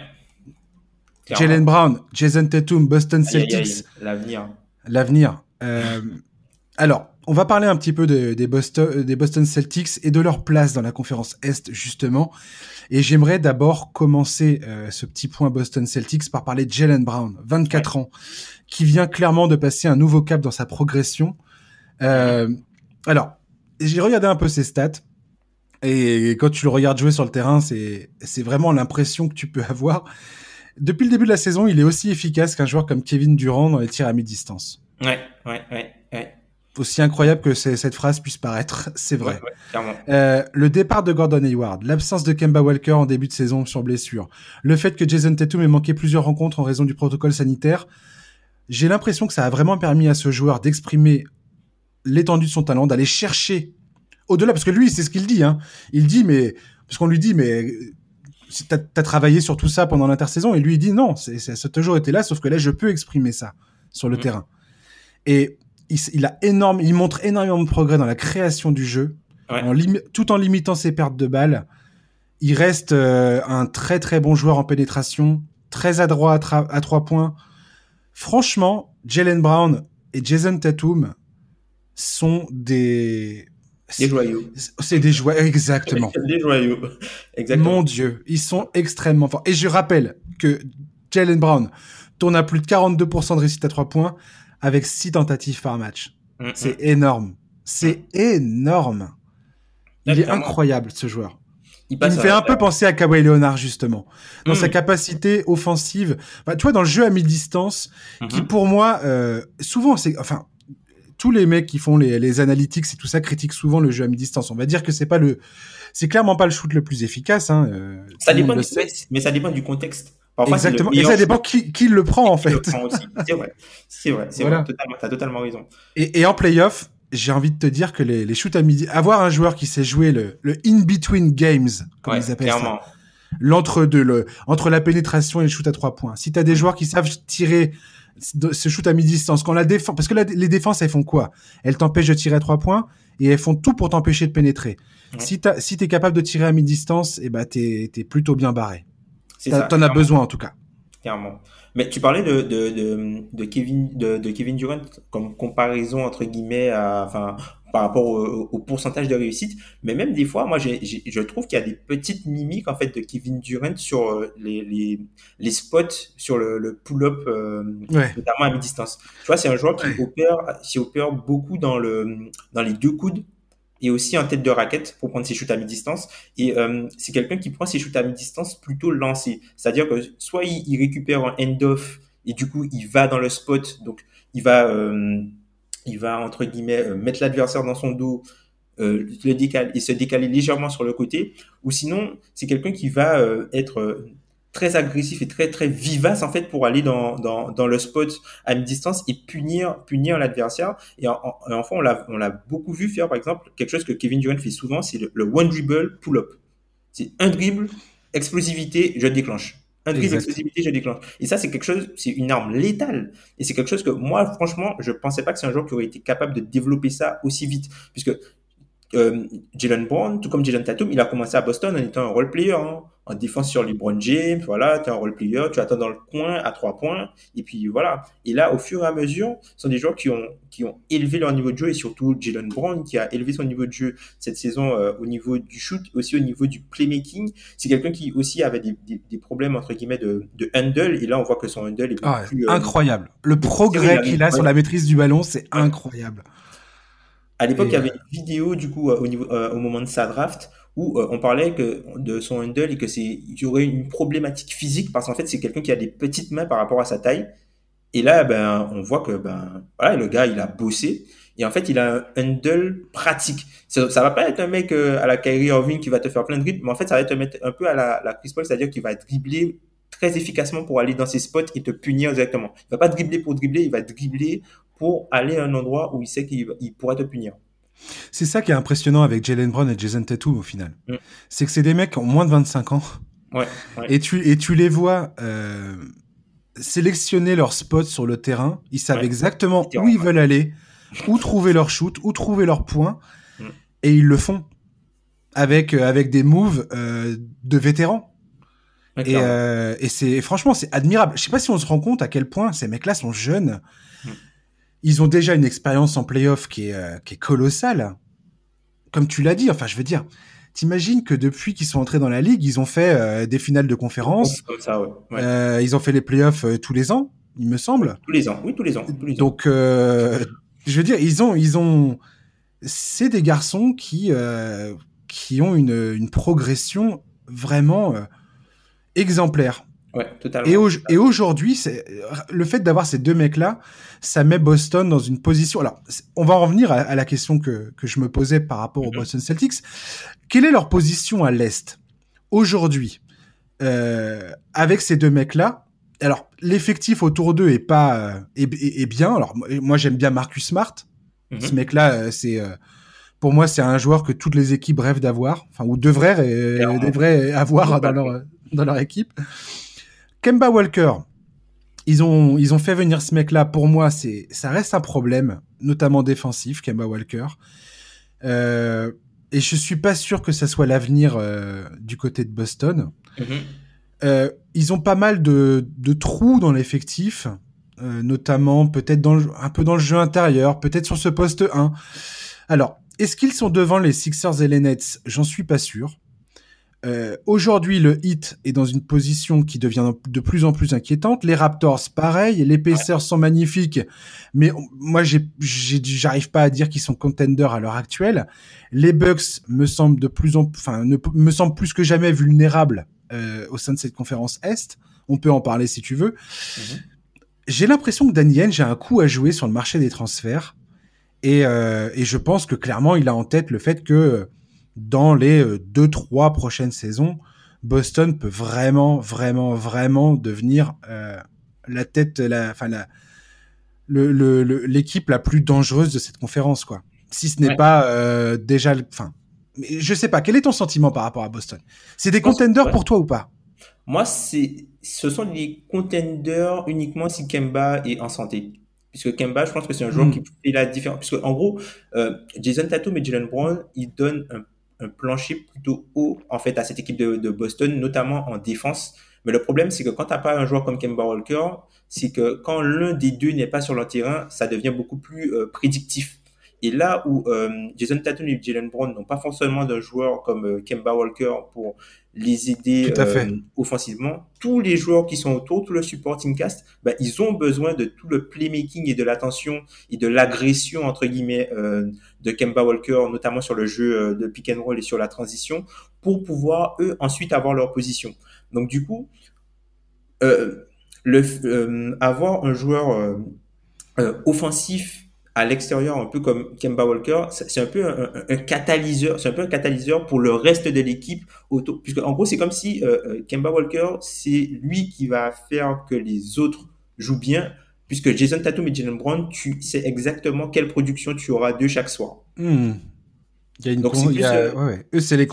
Jalen Brown, Jason Tatum, Boston Celtics. L'avenir. L'avenir. Euh, alors, on va parler un petit peu des, Boston, des Boston Celtics et de leur place dans la conférence Est, justement. Et j'aimerais d'abord commencer euh, ce petit point Boston Celtics par parler de Jalen Brown, 24 ans, qui vient clairement de passer un nouveau cap dans sa progression. Euh, alors, j'ai regardé un peu ses stats. Et quand tu le regardes jouer sur le terrain, c'est vraiment l'impression que tu peux avoir. Depuis le début de la saison, il est aussi efficace qu'un joueur comme Kevin Durant dans les tirs à mi-distance. Ouais, ouais, ouais, ouais aussi incroyable que cette phrase puisse paraître, c'est vrai. euh, le départ de Gordon Hayward, l'absence de Kemba Walker en début de saison sur blessure, le fait que Jason Tatum ait manqué plusieurs rencontres en raison du protocole sanitaire, j'ai l'impression que ça a vraiment permis à ce joueur d'exprimer l'étendue de son talent, d'aller chercher au-delà, parce que lui, c'est ce qu'il dit. Hein. Il dit, mais parce qu'on lui dit, mais t'as as travaillé sur tout ça pendant l'intersaison, et lui il dit non, c'est ça a toujours été là, sauf que là je peux exprimer ça sur le mmh. terrain. Et il, a énorme, il montre énormément de progrès dans la création du jeu, tout en limitant ses pertes de balles. Il reste euh, un très très bon joueur en pénétration, très adroit à, trois points. Franchement, Jalen Brown et Jason Tatum sont des des joyaux. C'est des joyaux, exactement. des joyaux. Exactement. Mon Dieu, ils sont extrêmement forts. Et je rappelle que Jalen Brown tourne à plus de 42% de réussite à trois points avec six tentatives par match. Mm, c'est mm. énorme. C'est mm. énorme. Il est incroyable, ce joueur. Il, me fait un peu penser à Kawhi Leonard, justement. Dans sa capacité offensive. Bah, tu vois, dans le jeu à mi-distance, qui mm-hmm. pour moi, euh, souvent, c'est, enfin, tous les mecs qui font les, les analytics et tout ça critiquent souvent le jeu à mi-distance. On va dire que c'est pas le, c'est clairement pas le shoot le plus efficace, hein, euh, ça dépend du mais ça dépend du contexte. Exactement. Et ça dépend qui, qui le prend, en fait. C'est vrai. C'est vrai. C'est vrai. Totalement, t'as totalement raison. Et, et en playoff, j'ai envie de te dire que les, les shoots à midi, avoir un joueur qui sait jouer le, le in-between games, comme ils appellent ça. L'entre-deux, le, entre la pénétration et le shoot à trois points. Si t'as des joueurs qui savent tirer ce shoot à mi-distance, quand la défense, parce que les défenses, elles font quoi? Elles t'empêchent de tirer à trois points et elles font tout pour t'empêcher de pénétrer. Si si t'es capable de tirer à mi-distance, et eh ben, t'es, t'es plutôt bien barré. T'en as besoin en tout cas. Clairement. Mais tu parlais de, de, de, de Kevin, de, de, Kevin Durant comme comparaison entre guillemets à, enfin, par rapport au, pourcentage de réussite. Mais même des fois, moi, je trouve qu'il y a des petites mimiques en fait de Kevin Durant sur euh, les, les, les spots, sur le, le pull-up, euh, notamment à mi-distance. Tu vois, c'est un joueur qui opère, qui opère beaucoup dans le dans les deux coudes et aussi en tête de raquette pour prendre ses shoots à mi-distance. Et euh, c'est quelqu'un qui prend ses shoots à mi-distance plutôt lancés. C'est-à-dire que soit il, récupère un end-off et du coup il va dans le spot, donc il va, euh, il va entre guillemets euh, mettre l'adversaire dans son dos, le décaler et se décaler légèrement sur le côté. Ou sinon c'est quelqu'un qui va être très agressif et très très vivace en fait pour aller dans, dans, dans le spot à mi-distance et punir punir l'adversaire et, enfin on l'a on l'a beaucoup vu faire par exemple quelque chose que Kevin Durant fait souvent c'est le, one dribble pull up c'est un dribble explosivité je déclenche un dribble explosivité je déclenche et ça c'est quelque chose c'est une arme létale. Et c'est quelque chose que moi franchement je pensais pas que c'est un joueur qui aurait été capable de développer ça aussi vite. Puisque euh, Jalen Brown, tout comme Jalen Tatum, il a commencé à Boston en étant un role player, hein. En défense sur LeBron James, voilà, tu es un role player, tu attends dans le coin à trois points, et puis voilà. Et là, au fur et à mesure, ce sont des joueurs qui ont, qui ont élevé leur niveau de jeu, et surtout Jalen Brown, qui a élevé son niveau de jeu cette saison euh, au niveau du shoot, aussi au niveau du playmaking. C'est quelqu'un qui aussi avait des, des, problèmes, entre guillemets, de, de handle, et là, on voit que son handle est ah, plus, euh, incroyable. Le progrès qu'il a sur la maîtrise du ballon, c'est incroyable. À l'époque, il y avait une vidéo du coup euh, au, niveau, au moment de sa draft où euh, on parlait de son handle et que c'est il y aurait une problématique physique parce qu'en fait c'est quelqu'un qui a des petites mains par rapport à sa taille. Et là, ben on voit que ben voilà le gars il a bossé et en fait il a un handle pratique. Ça, ça va pas être un mec à la Kyrie Irving qui va te faire plein de dribbles, mais en fait ça va te mettre un peu à la, la Chris Paul, c'est-à-dire qu'il va dribbler très efficacement pour aller dans ses spots et te punir directement. Il va pas dribbler pour dribbler, il va dribbler pour aller à un endroit où il sait qu'il pourrait te punir. C'est ça qui est impressionnant avec Jalen Brown et Jason Tatum au final. Mm. C'est que c'est des mecs qui ont moins de 25 ans. Ouais, Et, tu, et tu les vois euh, sélectionner leur spot sur le terrain. Ils savent exactement où ils veulent aller, où trouver leur shoot, où trouver leur point. Mm. Et ils le font avec, euh, avec des moves euh, de vétérans. Et, et c'est franchement c'est admirable. Je sais pas si on se rend compte à quel point ces mecs-là sont jeunes ils ont déjà une expérience en playoff qui est, qui est colossale. Comme tu l'as dit, enfin, je veux dire, T'imagines que depuis qu'ils sont entrés dans la ligue, ils ont fait euh, des finales de conférence. ça, ouais. Euh, ils ont fait les playoffs euh, tous les ans, il me semble. Tous les ans, oui, tous les ans. Donc, je veux dire, ils ont, ils ont, c'est des garçons qui, qui ont une, une progression vraiment exemplaire. Ouais, totalement. Et, et aujourd'hui, le fait d'avoir ces deux mecs-là, ça met Boston dans une position. Alors, on va en revenir à, la question que, que je me posais par rapport aux mhm. Boston Celtics. Quelle est leur position à l'est aujourd'hui euh, avec ces deux mecs-là? Alors, l'effectif autour d'eux est pas euh, est, bien. Alors, moi, j'aime bien Marcus Smart. Mhm. Ce mec-là, euh, c'est pour moi, c'est un joueur que toutes les équipes rêvent d'avoir, enfin ou devraient, devraient avoir dans leur dans leur équipe. Kemba Walker, ils ont, ils ont fait venir ce mec-là. Pour moi, c'est, ça reste un problème, notamment défensif, Kemba Walker. Euh, et je suis pas sûr que ça soit l'avenir euh, du côté de Boston. Mm-hmm. Euh, ils ont pas mal de, de trous dans l'effectif, notamment peut-être dans un peu dans le jeu intérieur, peut-être sur ce poste 1. Alors, est-ce qu'ils sont devant les Sixers et les Nets? J'en suis pas sûr. Euh, aujourd'hui, le hit est dans une position qui devient de plus en plus inquiétante. Les Raptors, pareil. Les Pacers sont magnifiques, mais moi, j'arrive pas à dire qu'ils sont contenders à l'heure actuelle. Les Bucks me semblent de plus en, enfin, me semblent plus que jamais vulnérables euh, au sein de cette conférence Est. On peut en parler si tu veux. Mhm. J'ai l'impression que Daniel, j'ai un coup à jouer sur le marché des transferts, et, euh, et je pense que clairement, il a en tête le fait que dans les euh, deux trois prochaines saisons, Boston peut vraiment, vraiment, vraiment devenir euh, la tête, la, enfin la, l'équipe la plus dangereuse de cette conférence, quoi. Si ce n'est pas euh, déjà, enfin, je sais pas. Quel est ton sentiment par rapport à Boston? C'est des contenders pour toi ou pas? Moi, c'est, ce sont des contenders uniquement si Kemba est en santé puisque Kemba, je pense que c'est un joueur hmm. qui fait la différence. Puisque en gros, Jason Tatum et Jalen Brown, ils donnent un un plancher plutôt haut en fait à cette équipe de, Boston, notamment en défense. Mais le problème, c'est que quand tu n'as pas un joueur comme Kemba Walker, c'est que quand l'un des deux n'est pas sur le terrain, ça devient beaucoup plus euh, prédictif. Et là où euh, Jason Tatum et Jalen Brown n'ont pas forcément d'un joueur comme euh, Kemba Walker pour les aider euh, offensivement, tous les joueurs qui sont autour, tout le supporting cast, bah, ils ont besoin de tout le playmaking et de l'attention et de l'agression entre guillemets de Kemba Walker, notamment sur le jeu de pick and roll et sur la transition, pour pouvoir eux ensuite avoir leur position. Donc du coup, le, avoir un joueur offensif à l'extérieur, un peu comme Kemba Walker, c'est un peu un, catalyseur, c'est un peu un catalyseur pour le reste de l'équipe autour. Puisque en gros, c'est comme si euh, euh, Kemba Walker, c'est lui qui va faire que les autres jouent bien, puisque Jason Tatum et Jalen Brown, tu sais exactement quelle production tu auras d'eux chaque soir. Hmm. Il y a une Donc, euh, Eux, c'est les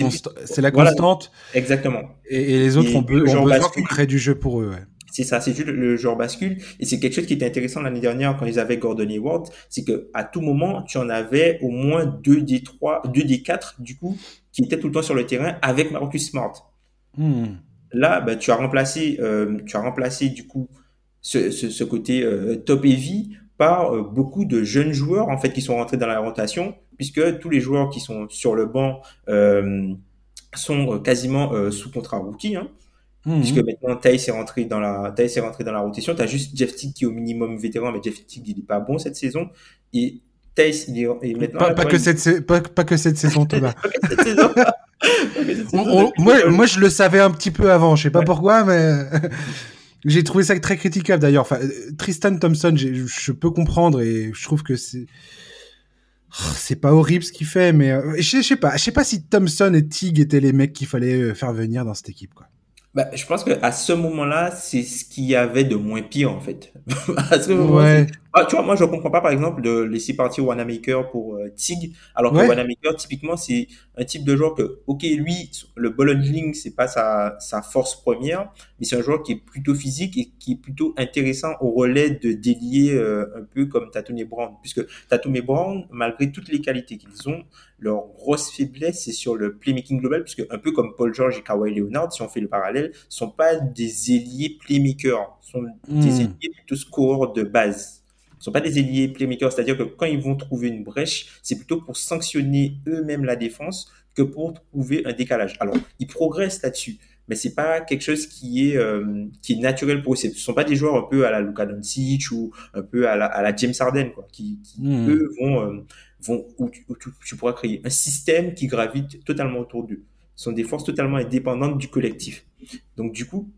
c'est la constante. exactement. Et, les autres ont, ont besoin qu'on crée du jeu pour eux. Ouais. C'est ça, c'est juste le genre bascule. Et c'est quelque chose qui était intéressant l'année dernière quand ils avaient Gordon Hayward, c'est que à tout moment, tu en avais au moins deux des trois, deux des quatre, du coup, qui étaient tout le temps sur le terrain avec Marcus Smart. Hmm. Là, ben, tu as remplacé, euh, tu as remplacé du coup ce, ce, côté euh, top heavy par euh, beaucoup de jeunes joueurs en fait qui sont rentrés dans la rotation, puisque tous les joueurs qui sont sur le banc sont quasiment sous contrat rookie. Hein. Mhm. Puisque maintenant, Taïs est rentré dans la, est rentré dans la rotation. Tu as juste Jeff Tick qui est au minimum vétéran, mais Jeff Tick, il est pas bon cette saison. Et Taïs, il est, maintenant. Pas, que cette, pas, que cette saison, Thomas. moi, moi, je le savais un petit peu avant. Je sais pas pourquoi, mais j'ai trouvé ça très critiquable d'ailleurs. Enfin, Tristan Thompson, je peux comprendre et je trouve que c'est c'est pas horrible ce qu'il fait, mais euh, je, sais pas, je sais pas si Thompson et Tig étaient les mecs qu'il fallait euh, faire venir dans cette équipe, quoi. Bah, je pense que à ce moment-là, c'est ce qu'il y avait de moins pire en fait. ouais. ah, tu vois, moi je comprends pas par exemple de laisser partir Wanamaker pour euh, Tig, alors que Wanamaker typiquement c'est un type de joueur que, ok, lui, le ball handling c'est pas sa, sa force première, mais c'est un joueur qui est plutôt physique et qui est plutôt intéressant au relais de délier euh, un peu comme Tatum et Brown, puisque Tatum et Brown, malgré toutes les qualités qu'ils ont, leur grosse faiblesse, c'est sur le playmaking global, puisque un peu comme Paul George et Kawhi Leonard, si on fait le parallèle, sont pas des ailiers playmakers, sont des hmm. ailiers plutôt scoreurs de base. Ce sont pas des ailiers playmakers, c'est-à-dire que quand ils vont trouver une brèche, c'est plutôt pour sanctionner eux-mêmes la défense que pour trouver un décalage. Alors, ils progressent là-dessus, mais c'est pas quelque chose qui est euh, qui est naturel pour eux. Ce sont pas des joueurs un peu à la Luka Doncic ou un peu à la, à la James Harden, quoi, qui, qui hmm. eux vont euh, vont où tu, tu, pourras créer un système qui gravite totalement autour d'eux. Ce sont des forces totalement indépendantes du collectif. Donc du coup,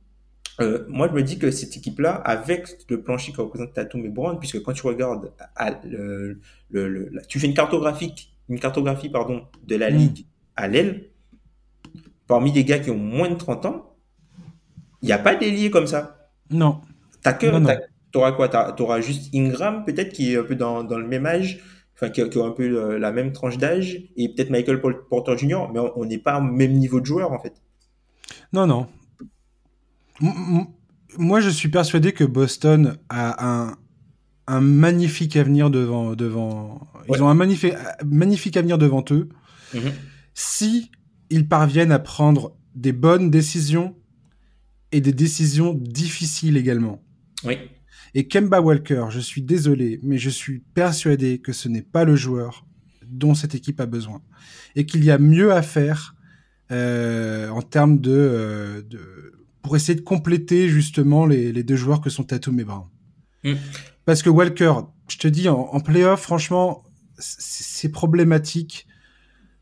euh, moi, je me dis que cette équipe-là, avec le plancher que représente Tatum et Brown, puisque quand tu regardes, à, le, le, tu fais une cartographie, une cartographie pardon, de la hmm. ligue à l'aile, parmi les gars qui ont moins de 30 ans, il n'y a pas d'ailier comme ça. Non. T'as que, t'auras quoi? T'auras juste Ingram, peut-être, qui est un peu dans, dans le même âge, enfin, qui, qui, a un peu euh, la même tranche d'âge, et peut-être Michael Porter Jr., mais on n'est pas au même niveau de joueur, en fait. Non, non. moi, je suis persuadé que Boston a un, un magnifique avenir devant. devant... Ils ont un magnifique, magnifique avenir devant eux. Mm-hmm si ils parviennent à prendre des bonnes décisions et des décisions difficiles également. Oui. Et Kemba Walker, je suis désolé, mais je suis persuadé que ce n'est pas le joueur dont cette équipe a besoin. Et qu'il y a mieux à faire euh, en termes euh, de, pour essayer de compléter justement les, deux joueurs que sont Tatum et Brown. Mm. Parce que Walker, je te dis, en, en playoff, franchement, c'est problématique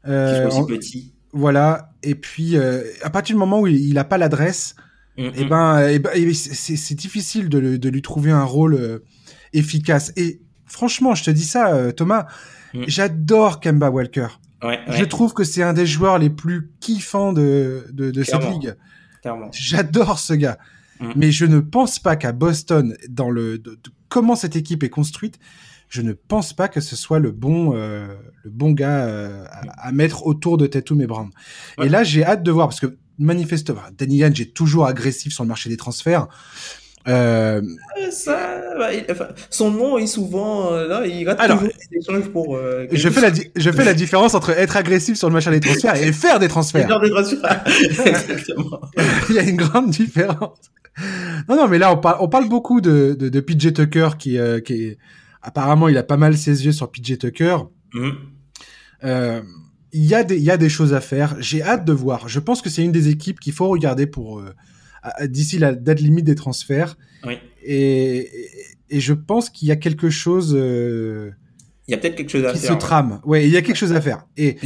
euh, petit. Voilà. Et puis, euh, à partir du moment où il n'a pas l'adresse, mm, et eh mm. ben, et eh ben c'est difficile de, de, lui trouver un rôle euh, efficace. Et franchement, je te dis ça, euh, Thomas, mm. j'adore Kemba Walker. Ouais, Je trouve que c'est un des joueurs les plus kiffants de, de, de cette ligue. J'adore ce gars. Mais je ne pense pas qu'à Boston, dans le de, comment cette équipe est construite, je ne pense pas que ce soit le bon, euh, le bon gars euh, à, mettre autour de Tatum et Brown. Et là, j'ai hâte de voir parce que manifestement, Danny Yann est toujours agressif sur le marché des transferts. Euh... Ça, bah, enfin, son nom est souvent euh, là, il rate Alors, toujours des échanges pour. Euh, je fais la je fais la différence entre être agressif sur le marché des transferts et faire des transferts. Faire des transferts. Exactement. il y a une grande différence. Non, non, mais là on parle, on parle beaucoup de, de, de PJ Tucker qui, qui est apparemment, il a pas mal ses yeux sur PJ Tucker. Euh, il y, a des, il y a des choses à faire. J'ai hâte de voir. Je pense que c'est une des équipes qu'il faut regarder pour euh, d'ici la date limite des transferts. Oui. Et, et, je pense qu'il y a quelque chose. Euh, il y a peut-être quelque chose à qui faire. se trame. Ouais, il y a quelque chose à faire. Et,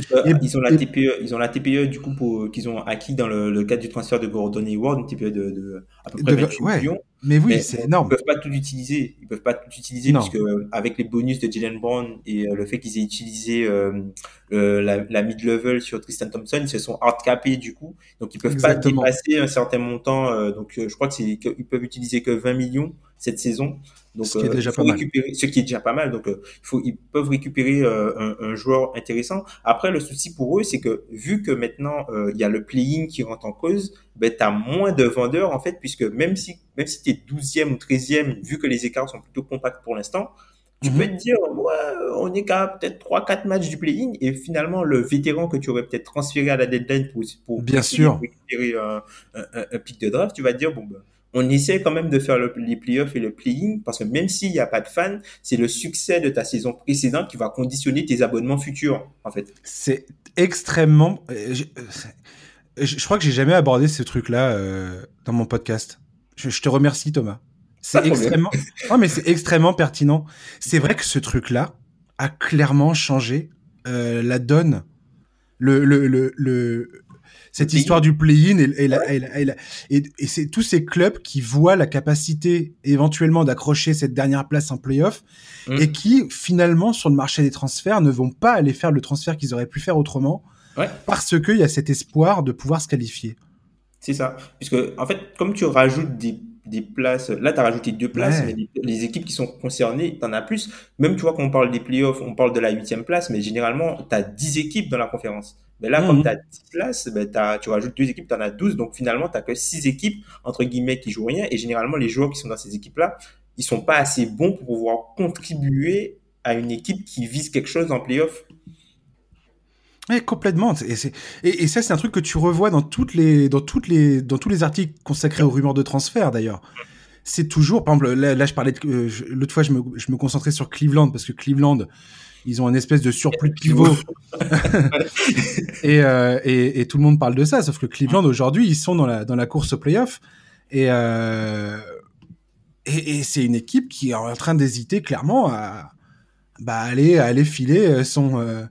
ils ont la TPE, ils ont la TPE du coup pour qu'ils ont acquis dans le, le, cadre du transfert de Gordon Hayward, une TPE de, de à peu près 28 millions. Mais oui, c'est énorme. Ils peuvent pas tout utiliser. Ils peuvent pas tout utiliser non. puisque avec les bonus de Jalen Brown et euh, le fait qu'ils aient utilisé euh, la, la mid-level sur Tristan Thompson, ils se sont hardcapés du coup. Donc ils peuvent Exactement. pas dépasser un certain montant. Euh, donc je crois que c'est ils peuvent utiliser que 20 millions cette saison. Donc, ce qui est déjà pas mal. Ce qui est déjà pas mal. Donc, il faut, ils peuvent récupérer un, un, joueur intéressant. Après, le souci pour eux, c'est que vu que maintenant il y a le playing qui rentre en cause, ben, tu as moins de vendeurs, en fait, puisque même si, même si tu es 12e ou 13e, vu que les écarts sont plutôt compacts pour l'instant, tu peux mhm. te dire, ouais, on est qu'à peut-être 3-4 matchs du play-in, et finalement, le vétéran que tu aurais peut-être transféré à la deadline pour, pour, Bien sûr. récupérer un, un, pic de draft, tu vas te dire, bon, ben, on essaie quand même de faire le, les playoffs et le play-in, parce que même s'il n'y a pas de fans, c'est le succès de ta saison précédente qui va conditionner tes abonnements futurs, en fait. C'est extrêmement. Euh, euh, je, crois que j'ai jamais abordé ce truc-là euh, dans mon podcast. Je, je, te remercie, Thomas. C'est extrêmement. non, mais c'est extrêmement pertinent. C'est vrai que ce truc-là a clairement changé euh, la donne. Le, le, le, le cette histoire du play-in et, et, ouais. et, et c'est tous ces clubs qui voient la capacité éventuellement d'accrocher cette dernière place en playoff mmh. et qui finalement sur le marché des transferts ne vont pas aller faire le transfert qu'ils auraient pu faire autrement Ouais. Parce qu'il y a cet espoir de pouvoir se qualifier. C'est ça. Puisque, en fait, comme tu rajoutes des, des places, là, tu as rajouté deux places, ouais. mais les, les, équipes qui sont concernées, tu en as plus. Même, tu vois, quand on parle des playoffs, on parle de la huitième place, mais généralement, tu as 10 équipes dans la conférence. Mais là, mmh. comme tu as 10 places, ben, as, tu rajoutes deux équipes, tu en as 12. Donc, finalement, tu que 6 équipes, entre guillemets, qui jouent rien. Et généralement, les joueurs qui sont dans ces équipes-là, ils sont pas assez bons pour pouvoir contribuer à une équipe qui vise quelque chose en playoff. Ouais, complètement. Et, et, et ça, c'est un truc que tu revois dans toutes les, dans toutes les, dans tous les articles consacrés aux rumeurs de transfert, d'ailleurs. c'est toujours, par exemple, là, je parlais de, euh, l'autre fois, je me, je me concentrais sur Cleveland parce que Cleveland, ils ont un espèce de surplus de pivot. et, euh, et, et, tout le monde parle de ça, sauf que Cleveland, aujourd'hui, ils sont dans la, dans la course au playoff. Et, euh, et, et c'est une équipe qui est en train d'hésiter clairement à, bah, aller, à aller filer son, euh,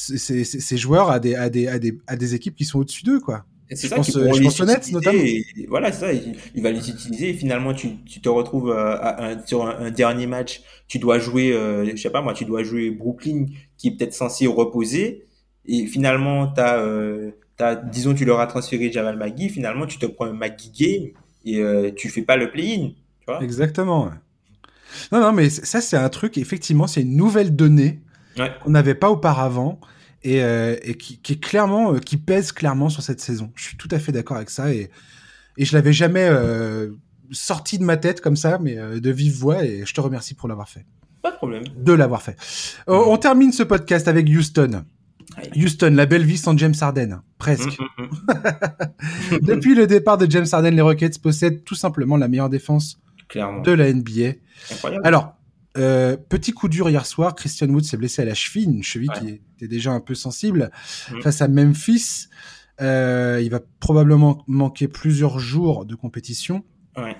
ses, joueurs à des, à, des, à, des, à des équipes qui sont au-dessus d'eux, quoi. C'est ça pense, je pense honnête, notamment. Et, voilà, c'est ça. Il, va les utiliser. Et finalement, tu, tu te retrouves euh, à, sur un, dernier match. Tu dois jouer, euh, je sais pas moi, tu dois jouer Brooklyn, qui est peut-être censé reposer. Et finalement, t'as, euh, as, disons, tu leur as transféré Javal Magui. Finalement, tu te prends un Magui game et euh, tu fais pas le play-in. Tu vois Exactement. Non, non, mais ça, c'est un truc. Effectivement, c'est une nouvelle donnée ouais. qu'on n'avait pas auparavant et, euh, et qui, qui, est clairement, euh, qui pèse clairement sur cette saison. Je suis tout à fait d'accord avec ça et, et je l'avais jamais euh, sorti de ma tête comme ça, mais de vive voix et je te remercie pour l'avoir fait. Pas de problème. De l'avoir fait. Mmh. On termine ce podcast avec Houston. Houston, la belle vie sans James Harden, presque. Mmh, mmh, Depuis le départ de James Harden, les Rockets possèdent tout simplement la meilleure défense Clairement. de la NBA. Incroyable. Alors, euh, petit coup dur hier soir, Christian Wood s'est blessé à la cheville, une cheville ouais. qui était déjà un peu sensible. Mmh. Face à Memphis, euh, il va probablement manquer plusieurs jours de compétition. Ouais.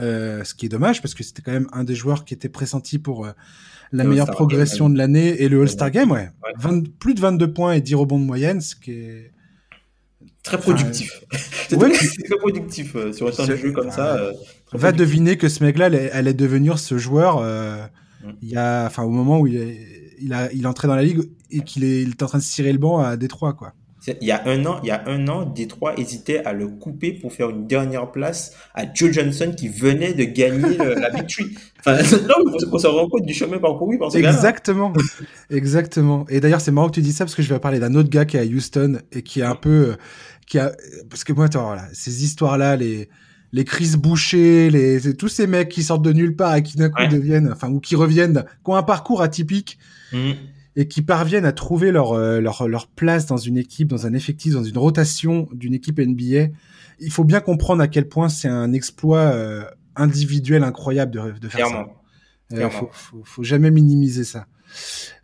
Euh, ce qui est dommage parce que c'était quand même un des joueurs qui était pressenti pour euh, la le meilleure progression Game, de l'année et le All-Star Game, ouais. ouais. 20, plus de 22 points et 10 rebonds de moyenne, ce qui est très productif. Enfin, ouais, très productif euh, sur un temps de jeu comme ça. Euh, va deviner que ce mec-là allait, allait, devenir ce joueur. Euh, mm. Il y a, enfin, au moment où il est, il a, il est entré dans la ligue et qu'il est, il est en train de cirer le banc à Détroit, quoi. Il y a un an, il y a un an, Détroit hésitait à le couper pour faire une dernière place à Joe Johnson qui venait de gagner le, la victory. Enfin, non, on se rend compte du chemin parcouru par ce Exactement, exactement. Et d'ailleurs, c'est marrant que tu dis ça parce que je vais parler d'un autre gars qui est à Houston et qui est un peu, qui a, parce que moi, attends, voilà, ces histoires-là, les, les Chris Boucher, les, tous ces mecs qui sortent de nulle part et qui d'un coup ouais. deviennent, enfin, ou qui reviennent, qui ont un parcours atypique. Mmh et qui parviennent à trouver leur, euh, leur, leur place dans une équipe, dans un effectif, dans une rotation d'une équipe NBA, il faut bien comprendre à quel point c'est un exploit euh, individuel incroyable de, de faire Clairement. ça. Euh, faut, faut, faut, jamais minimiser ça.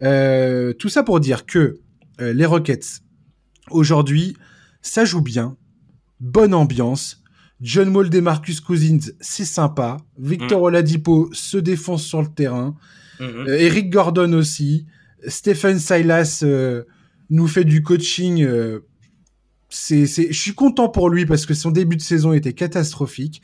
Euh, tout ça pour dire que les Rockets, aujourd'hui, ça joue bien, bonne ambiance. John Wall et Marcus Cousins, c'est sympa. Victor mmh. Oladipo se défonce sur le terrain. Mmh. Eric Gordon aussi. Stephen Silas euh, nous fait du coaching. Euh, c'est, c'est, je suis content pour lui parce que son début de saison était catastrophique.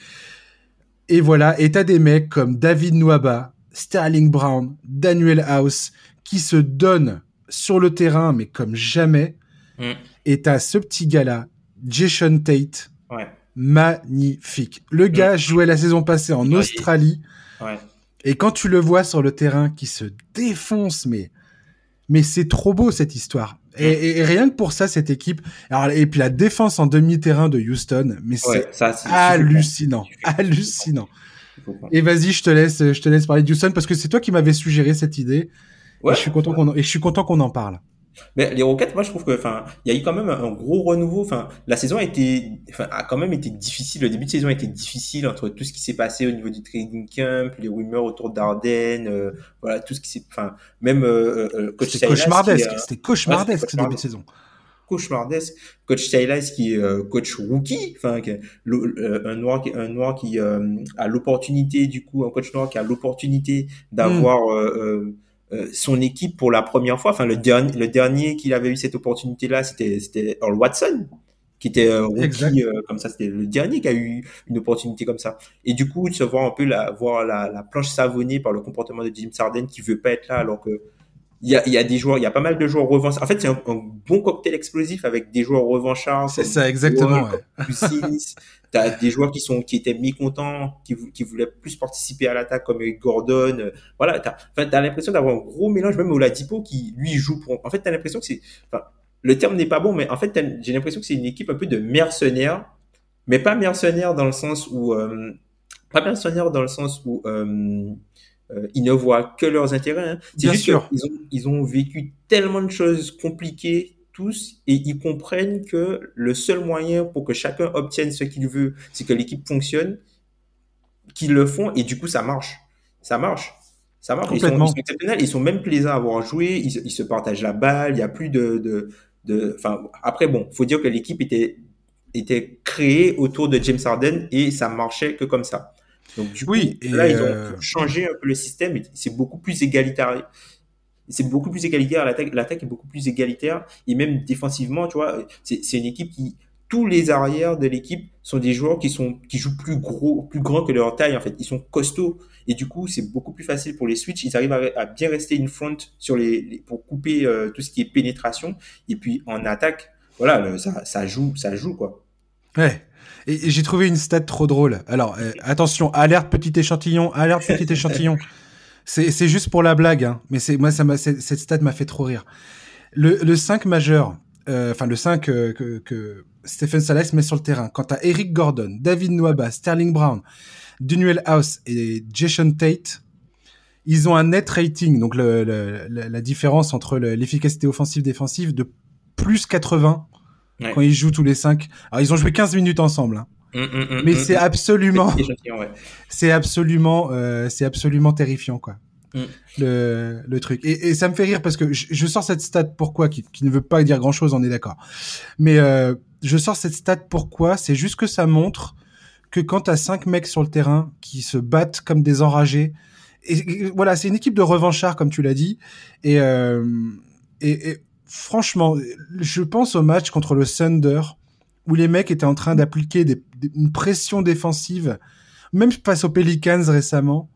Et voilà, et t'as des mecs comme David Nwaba, Sterling Brown, Daniel House qui se donnent sur le terrain, mais comme jamais. Mm. Et t'as ce petit gars-là, Jason Tate. Ouais. Magnifique. Le gars jouait la saison passée en ouais. Australie. Ouais. Et quand tu le vois sur le terrain qui se défonce, mais mais c'est trop beau cette histoire. Et, et, et, rien que pour ça, cette équipe. Alors, et puis la défense en demi-terrain de Houston, mais c'est hallucinant, hallucinant. Et vas-y, je te laisse, je te laisse parler de Houston parce que c'est toi qui m'avais suggéré cette idée. Ouais. Et je suis content qu'on et je suis content qu'on en parle. Mais les Rockets, moi, je trouve que, enfin, il y a eu quand même un gros renouveau. Enfin, la saison a été, enfin, a quand même été difficile. Le début de saison a été difficile entre tout ce qui s'est passé au niveau du trading camp, les rumeurs autour d'Arden, euh, voilà, tout ce qui s'est, enfin, même euh, euh, coach C'était cauchemardesque. Euh, C'était cauchemardesque ce début de saison. Cauchemardesque. Coach Silas qui est euh, coach rookie, enfin, un noir qui, un noir qui a l'opportunité, du coup, un coach noir qui a l'opportunité d'avoir mm euh, son équipe pour la première fois. Enfin, le dernier, le dernier qu'il avait eu cette opportunité-là, c'était c'était Earl Watson, qui était euh, rookie euh, comme ça. C'était le dernier qui a eu une opportunité comme ça. Et du coup, de se voir un peu la voir la, la planche savonnée par le comportement de Jim Sarden qui veut pas être là alors que il y a, il y a des joueurs, il y a pas mal de joueurs revanchards. En fait, c'est un, un, bon cocktail explosif avec des joueurs revanchards. C'est ça, exactement. Tu as des joueurs qui sont qui étaient mécontents, qui, qui voulaient plus participer à l'attaque comme Gordon. Euh, voilà, tu as, enfin, as l'impression d'avoir un gros mélange, même Oladipo qui lui joue pour. En fait, tu as l'impression que c'est. Enfin, le terme n'est pas bon, mais en fait, j'ai l'impression que c'est une équipe un peu de mercenaires, mais pas mercenaires dans le sens où. Euh, pas mercenaires dans le sens où. Euh, euh, ils ne voient que leurs intérêts. Hein. Juste qu'ils ont, ils ont vécu tellement de choses compliquées tous et ils comprennent que le seul moyen pour que chacun obtienne ce qu'il veut, c'est que l'équipe fonctionne. qui le font et du coup, ça marche. Ça marche. Ça marche. Ils sont, ils sont, exceptionnels. Ils sont même plaisants à avoir joué. Ils, ils, se partagent la balle. Il n'y a plus de, de, de, enfin, après, bon, faut dire que l'équipe était, était créée autour de James Harden et ça marchait que comme ça. Donc, du oui, coup, là, ils ont euh, changé un peu le système. C'est beaucoup plus égalitaire. C'est beaucoup plus égalitaire. L'attaque est beaucoup plus égalitaire. Et même défensivement, tu vois, c'est une équipe qui, tous les arrières de l'équipe sont des joueurs qui sont qui jouent plus gros, plus grand que leur taille en fait. Ils sont costauds et du coup c'est beaucoup plus facile pour les switch. Ils arrivent à, bien rester une front sur les, pour couper euh, tout ce qui est pénétration et puis en attaque, voilà, ça, ça joue, ça joue quoi. Ouais. Et, j'ai trouvé une stat trop drôle. Alors euh, attention, alerte petit échantillon, alerte petit échantillon. C'est juste pour la blague, hein. mais c'est moi ça cette stat m'a fait trop rire. Le, le 5 majeur, euh, enfin le 5 que, que Stephen Salas met sur le terrain. Quant à Eric Gordon, David Nwaba, Sterling Brown, Daniel House et Jason Tate, ils ont un net rating, donc le, la différence entre l'efficacité offensive-défensive de plus 80 quand ils jouent tous les 5. Alors ils ont joué 15 minutes ensemble. Hein. Mmh, mmh, mmh, Mais c'est absolument, c'est absolument, euh, c'est absolument terrifiant quoi. Mm. le, le, truc. Et, et, ça me fait rire parce que je, je sors cette stat pourquoi, qui, qui, ne veut pas dire grand chose, on est d'accord. Mais euh, je sors cette stat pourquoi, c'est juste que ça montre que quand t'as cinq mecs sur le terrain qui se battent comme des enragés, et, voilà, c'est une équipe de revanchards comme tu l'as dit, et, euh, et, et, franchement, je pense au match contre le Thunder où les mecs étaient en train d'appliquer des, une pression défensive, même face aux Pelicans récemment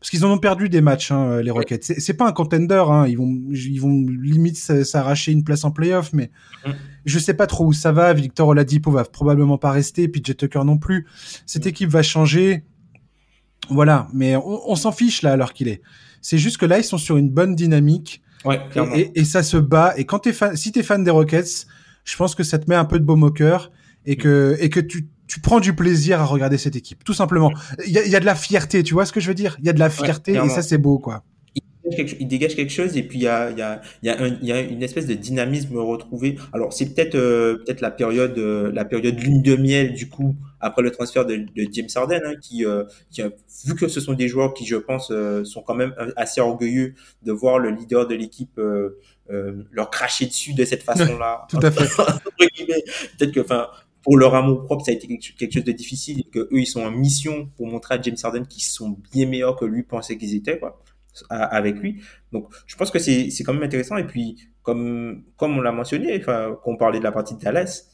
parce qu'ils en ont perdu des matchs, hein, les Rockets. C'est pas un contender, hein. ils vont, ils vont limite s'arracher une place en playoff, mais mm. je sais pas trop où ça va. Victor Oladipo va probablement pas rester, puis Jet Tucker non plus. Cette mm. équipe va changer, voilà. Mais on, s'en fiche là, alors qu'il est. C'est juste que là, ils sont sur une bonne dynamique. Ouais, et, et, ça se bat. Et quand t'es fan, si t'es fan des Rockets, je pense que ça te met un peu de baume au cœur et que et que tu tu prends du plaisir à regarder cette équipe, tout simplement. Il y a, y a, de la fierté, tu vois ce que je veux dire? Il y a de la fierté et ça c'est beau, quoi. Il dégage, quelque, chose et puis il y a, y, a, y, a y a une espèce de dynamisme retrouvé. Alors c'est peut-être euh, peut-être la période euh, la période lune de miel du coup après le transfert de, de James Harden hein, qui, euh, qui a, vu que ce sont des joueurs qui je pense sont quand même assez orgueilleux de voir le leader de l'équipe leur cracher dessus de cette façon-là. Tout à fait. peut-être que enfin pour leur amour propre, ça a été quelque chose de difficile et que eux, ils sont en mission pour montrer à James Harden qu'ils sont bien meilleurs que lui pensait qu'ils étaient, quoi, avec lui. Donc, je pense que c'est, quand même intéressant. Et puis, comme, comme on l'a mentionné, enfin, qu'on parlait de la partie de Dallas,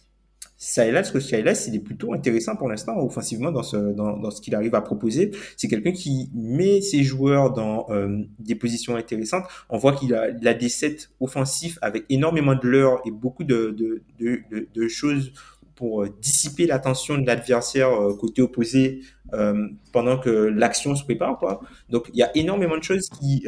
Silas, que Silas, il est plutôt intéressant pour l'instant offensivement dans ce, dans, dans ce qu'il arrive à proposer. C'est quelqu'un qui met ses joueurs dans euh, des positions intéressantes. On voit qu'il a, il a des sets offensifs avec énormément de l'heure et beaucoup de, de, de choses pour euh, dissiper l'attention de l'adversaire euh, côté opposé euh, pendant que l'action se prépare. Quoi. Donc il y a énormément de choses qui,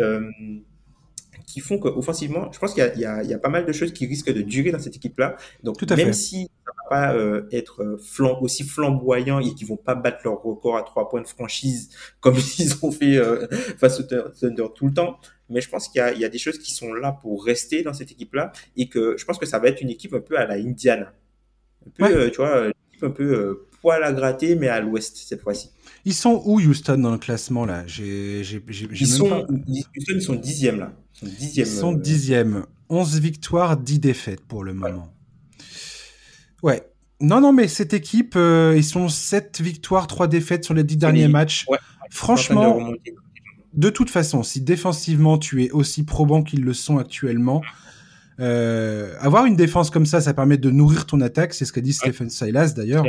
qui font qu'offensivement, je pense qu'il y, y, y, a pas mal de choses qui risquent de durer dans cette équipe-là. Donc Tout à même fait. si ça va pas euh, être flamb aussi flamboyant et qu'ils vont pas battre leur record à trois points de franchise comme ils ont fait euh, face au Thunder tout le temps, mais je pense qu'il y, y, a des choses qui sont là pour rester dans cette équipe-là et que je pense que ça va être une équipe un peu à la Indiana. Un peu, euh, tu vois, un peu euh, poil à gratter, mais à l'ouest cette fois-ci. Ils sont où Houston dans le classement là? J'ai, j'ai, j'ai, ils, sont, pas... Houston, ils sont dixième là. Ils sont dixième. Ils sont euh, dixième. 11 victoires, 10 défaites pour le moment. Ouais. ouais. Non, non, mais cette équipe, euh, ils sont 7 victoires, 3 défaites sur les 10 derniers matchs. Ouais. Franchement, de toute façon, si défensivement tu es aussi probant qu'ils le sont actuellement, euh, avoir une défense comme ça, ça permet de nourrir ton attaque. C'est ce qu'a dit ouais. Stephen Silas d'ailleurs.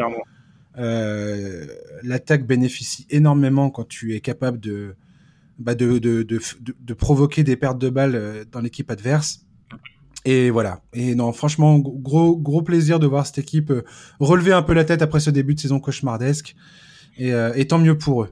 Euh, L'attaque bénéficie énormément quand tu es capable de, bah de, de, de, de, provoquer des pertes de balles euh, dans l'équipe adverse. Et voilà. Et non, franchement, gros, gros plaisir de voir cette équipe relever un peu la tête après ce début de saison cauchemardesque. Et, euh, et tant mieux pour eux.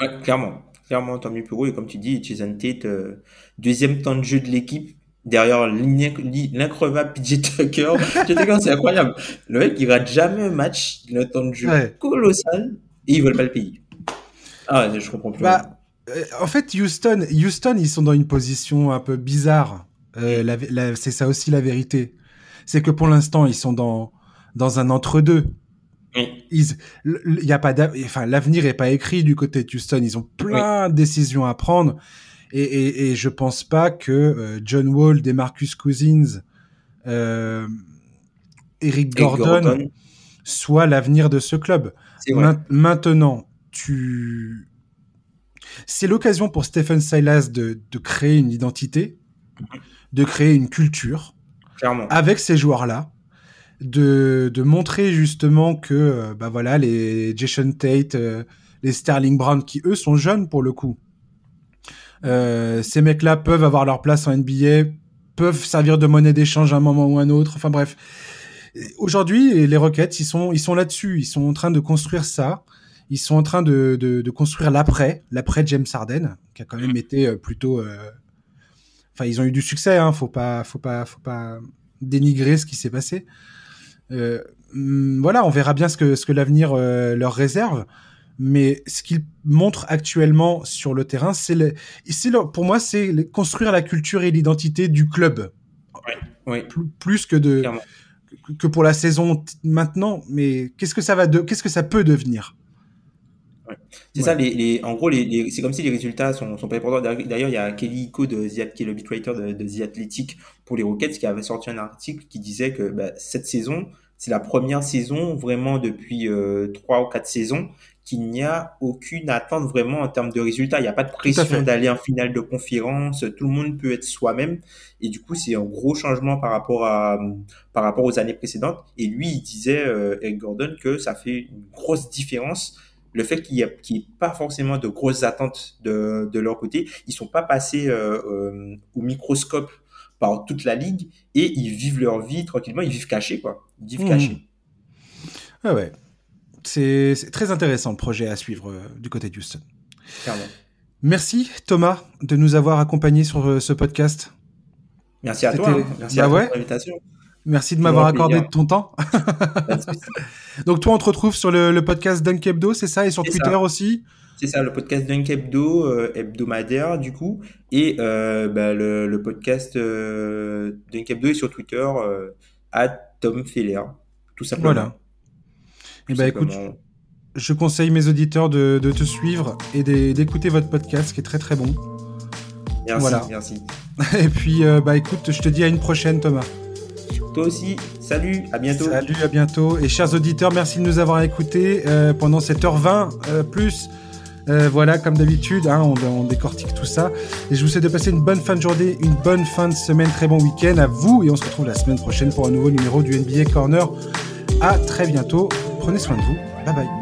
Ouais, clairement. Clairement, tant mieux pour eux. Et comme tu dis, Jason Tate, euh, deuxième temps de jeu de l'équipe, derrière l'increvable PJ Tucker. C'est incroyable. Le mec, il rate jamais un match, il a un temps de jeu ouais. colossal et ils veulent pas le payer. Ah, je comprends plus. Bah, euh, en fait, Houston, Houston, ils sont dans une position un peu bizarre. Euh, c'est ça aussi la vérité. C'est que pour l'instant, ils sont dans, dans un entre-deux. Il y a pas, enfin, l'avenir est pas écrit du côté de Houston. Ils ont plein de décisions à prendre. Et, et, et je pense pas que euh, John Wall, Marcus Cousins, euh, Eric Gordon, soit l'avenir de ce club. maintenant, tu, c'est l'occasion pour Stephen Silas de, de, créer une identité, de créer une culture, Clairement. avec ces joueurs-là de, de montrer justement que euh, bah voilà les Jason Tate, les Sterling Brown qui eux sont jeunes pour le coup. Euh, ces mecs-là peuvent avoir leur place en NBA, peuvent servir de monnaie d'échange à un moment ou un autre. Enfin bref, aujourd'hui les Rockets ils sont ils sont là-dessus, ils sont en train de construire ça. Ils sont en train de, de, de construire l'après, l'après James Harden, qui a quand même été plutôt. Enfin, ils ont eu du succès, hein. Faut pas, faut pas, faut pas dénigrer ce qui s'est passé. Euh, mm, voilà, on verra bien ce que, ce que l'avenir euh, leur réserve. Mais ce qu'ils montrent actuellement sur le terrain, c'est pour moi, c'est construire la culture et l'identité du club. Plus, que de que pour la saison maintenant. Mais qu'est-ce que ça va de, qu'est-ce que ça peut devenir? C'est ça, les, en gros, les, c'est comme si les résultats sont, sont pas importants. D'ailleurs, il y a Kelly Iko, de qui est le de, de The Athletic pour les Rockets, qui avait sorti un article qui disait que bah, cette saison, c'est la première saison vraiment depuis euh, trois ou quatre saisons qu'il n'y a aucune attente vraiment en termes de résultats. Il n'y a pas de pression d'aller en finale de conférence. Tout le monde peut être soi-même. Et du coup, c'est un gros changement par rapport à par rapport aux années précédentes. Et lui, il disait euh, Eric Gordon que ça fait une grosse différence le fait qu'il n'y ait, pas forcément de grosses attentes de, de leur côté, ils sont pas passés euh, euh au microscope par toute la ligue et ils vivent leur vie tranquillement, ils vivent cachés, quoi. Ils vivent mmh. cachés. Ah ouais. C'est très intéressant le projet à suivre euh, du côté de Houston. Clairement. Merci Thomas de nous avoir accompagnés sur euh, ce podcast. Merci à toi. Hein. Merci bah à l'invitation. Merci de m'avoir accordé de ton temps. Donc toi, on te retrouve sur le, podcast Dunk Hebdo, c'est ça, et sur Twitter aussi? C'est ça, le podcast Dunk Hebdo, euh, hebdomadaire du coup, et euh, bah, le, podcast euh, Dunk Hebdo est sur Twitter, à Tom Feller, tout simplement. Voilà. Et eh ben écoute, je conseille mes auditeurs de, te suivre et d'écouter votre podcast qui est très très bon. Merci, voilà. merci. Et puis, bah écoute, je te dis à une prochaine, Thomas. Toi aussi, salut, à bientôt. Salut, à bientôt. Et chers auditeurs, merci de nous avoir écoutés pendant cette heure 20 plus euh, voilà, comme d'habitude, hein, on, décortique tout ça. Et je vous souhaite de passer une bonne fin de journée, une bonne fin de semaine, très bon week-end à vous. Et on se retrouve la semaine prochaine pour un nouveau numéro du NBA Corner. À très bientôt. Prenez soin de vous. Bye bye.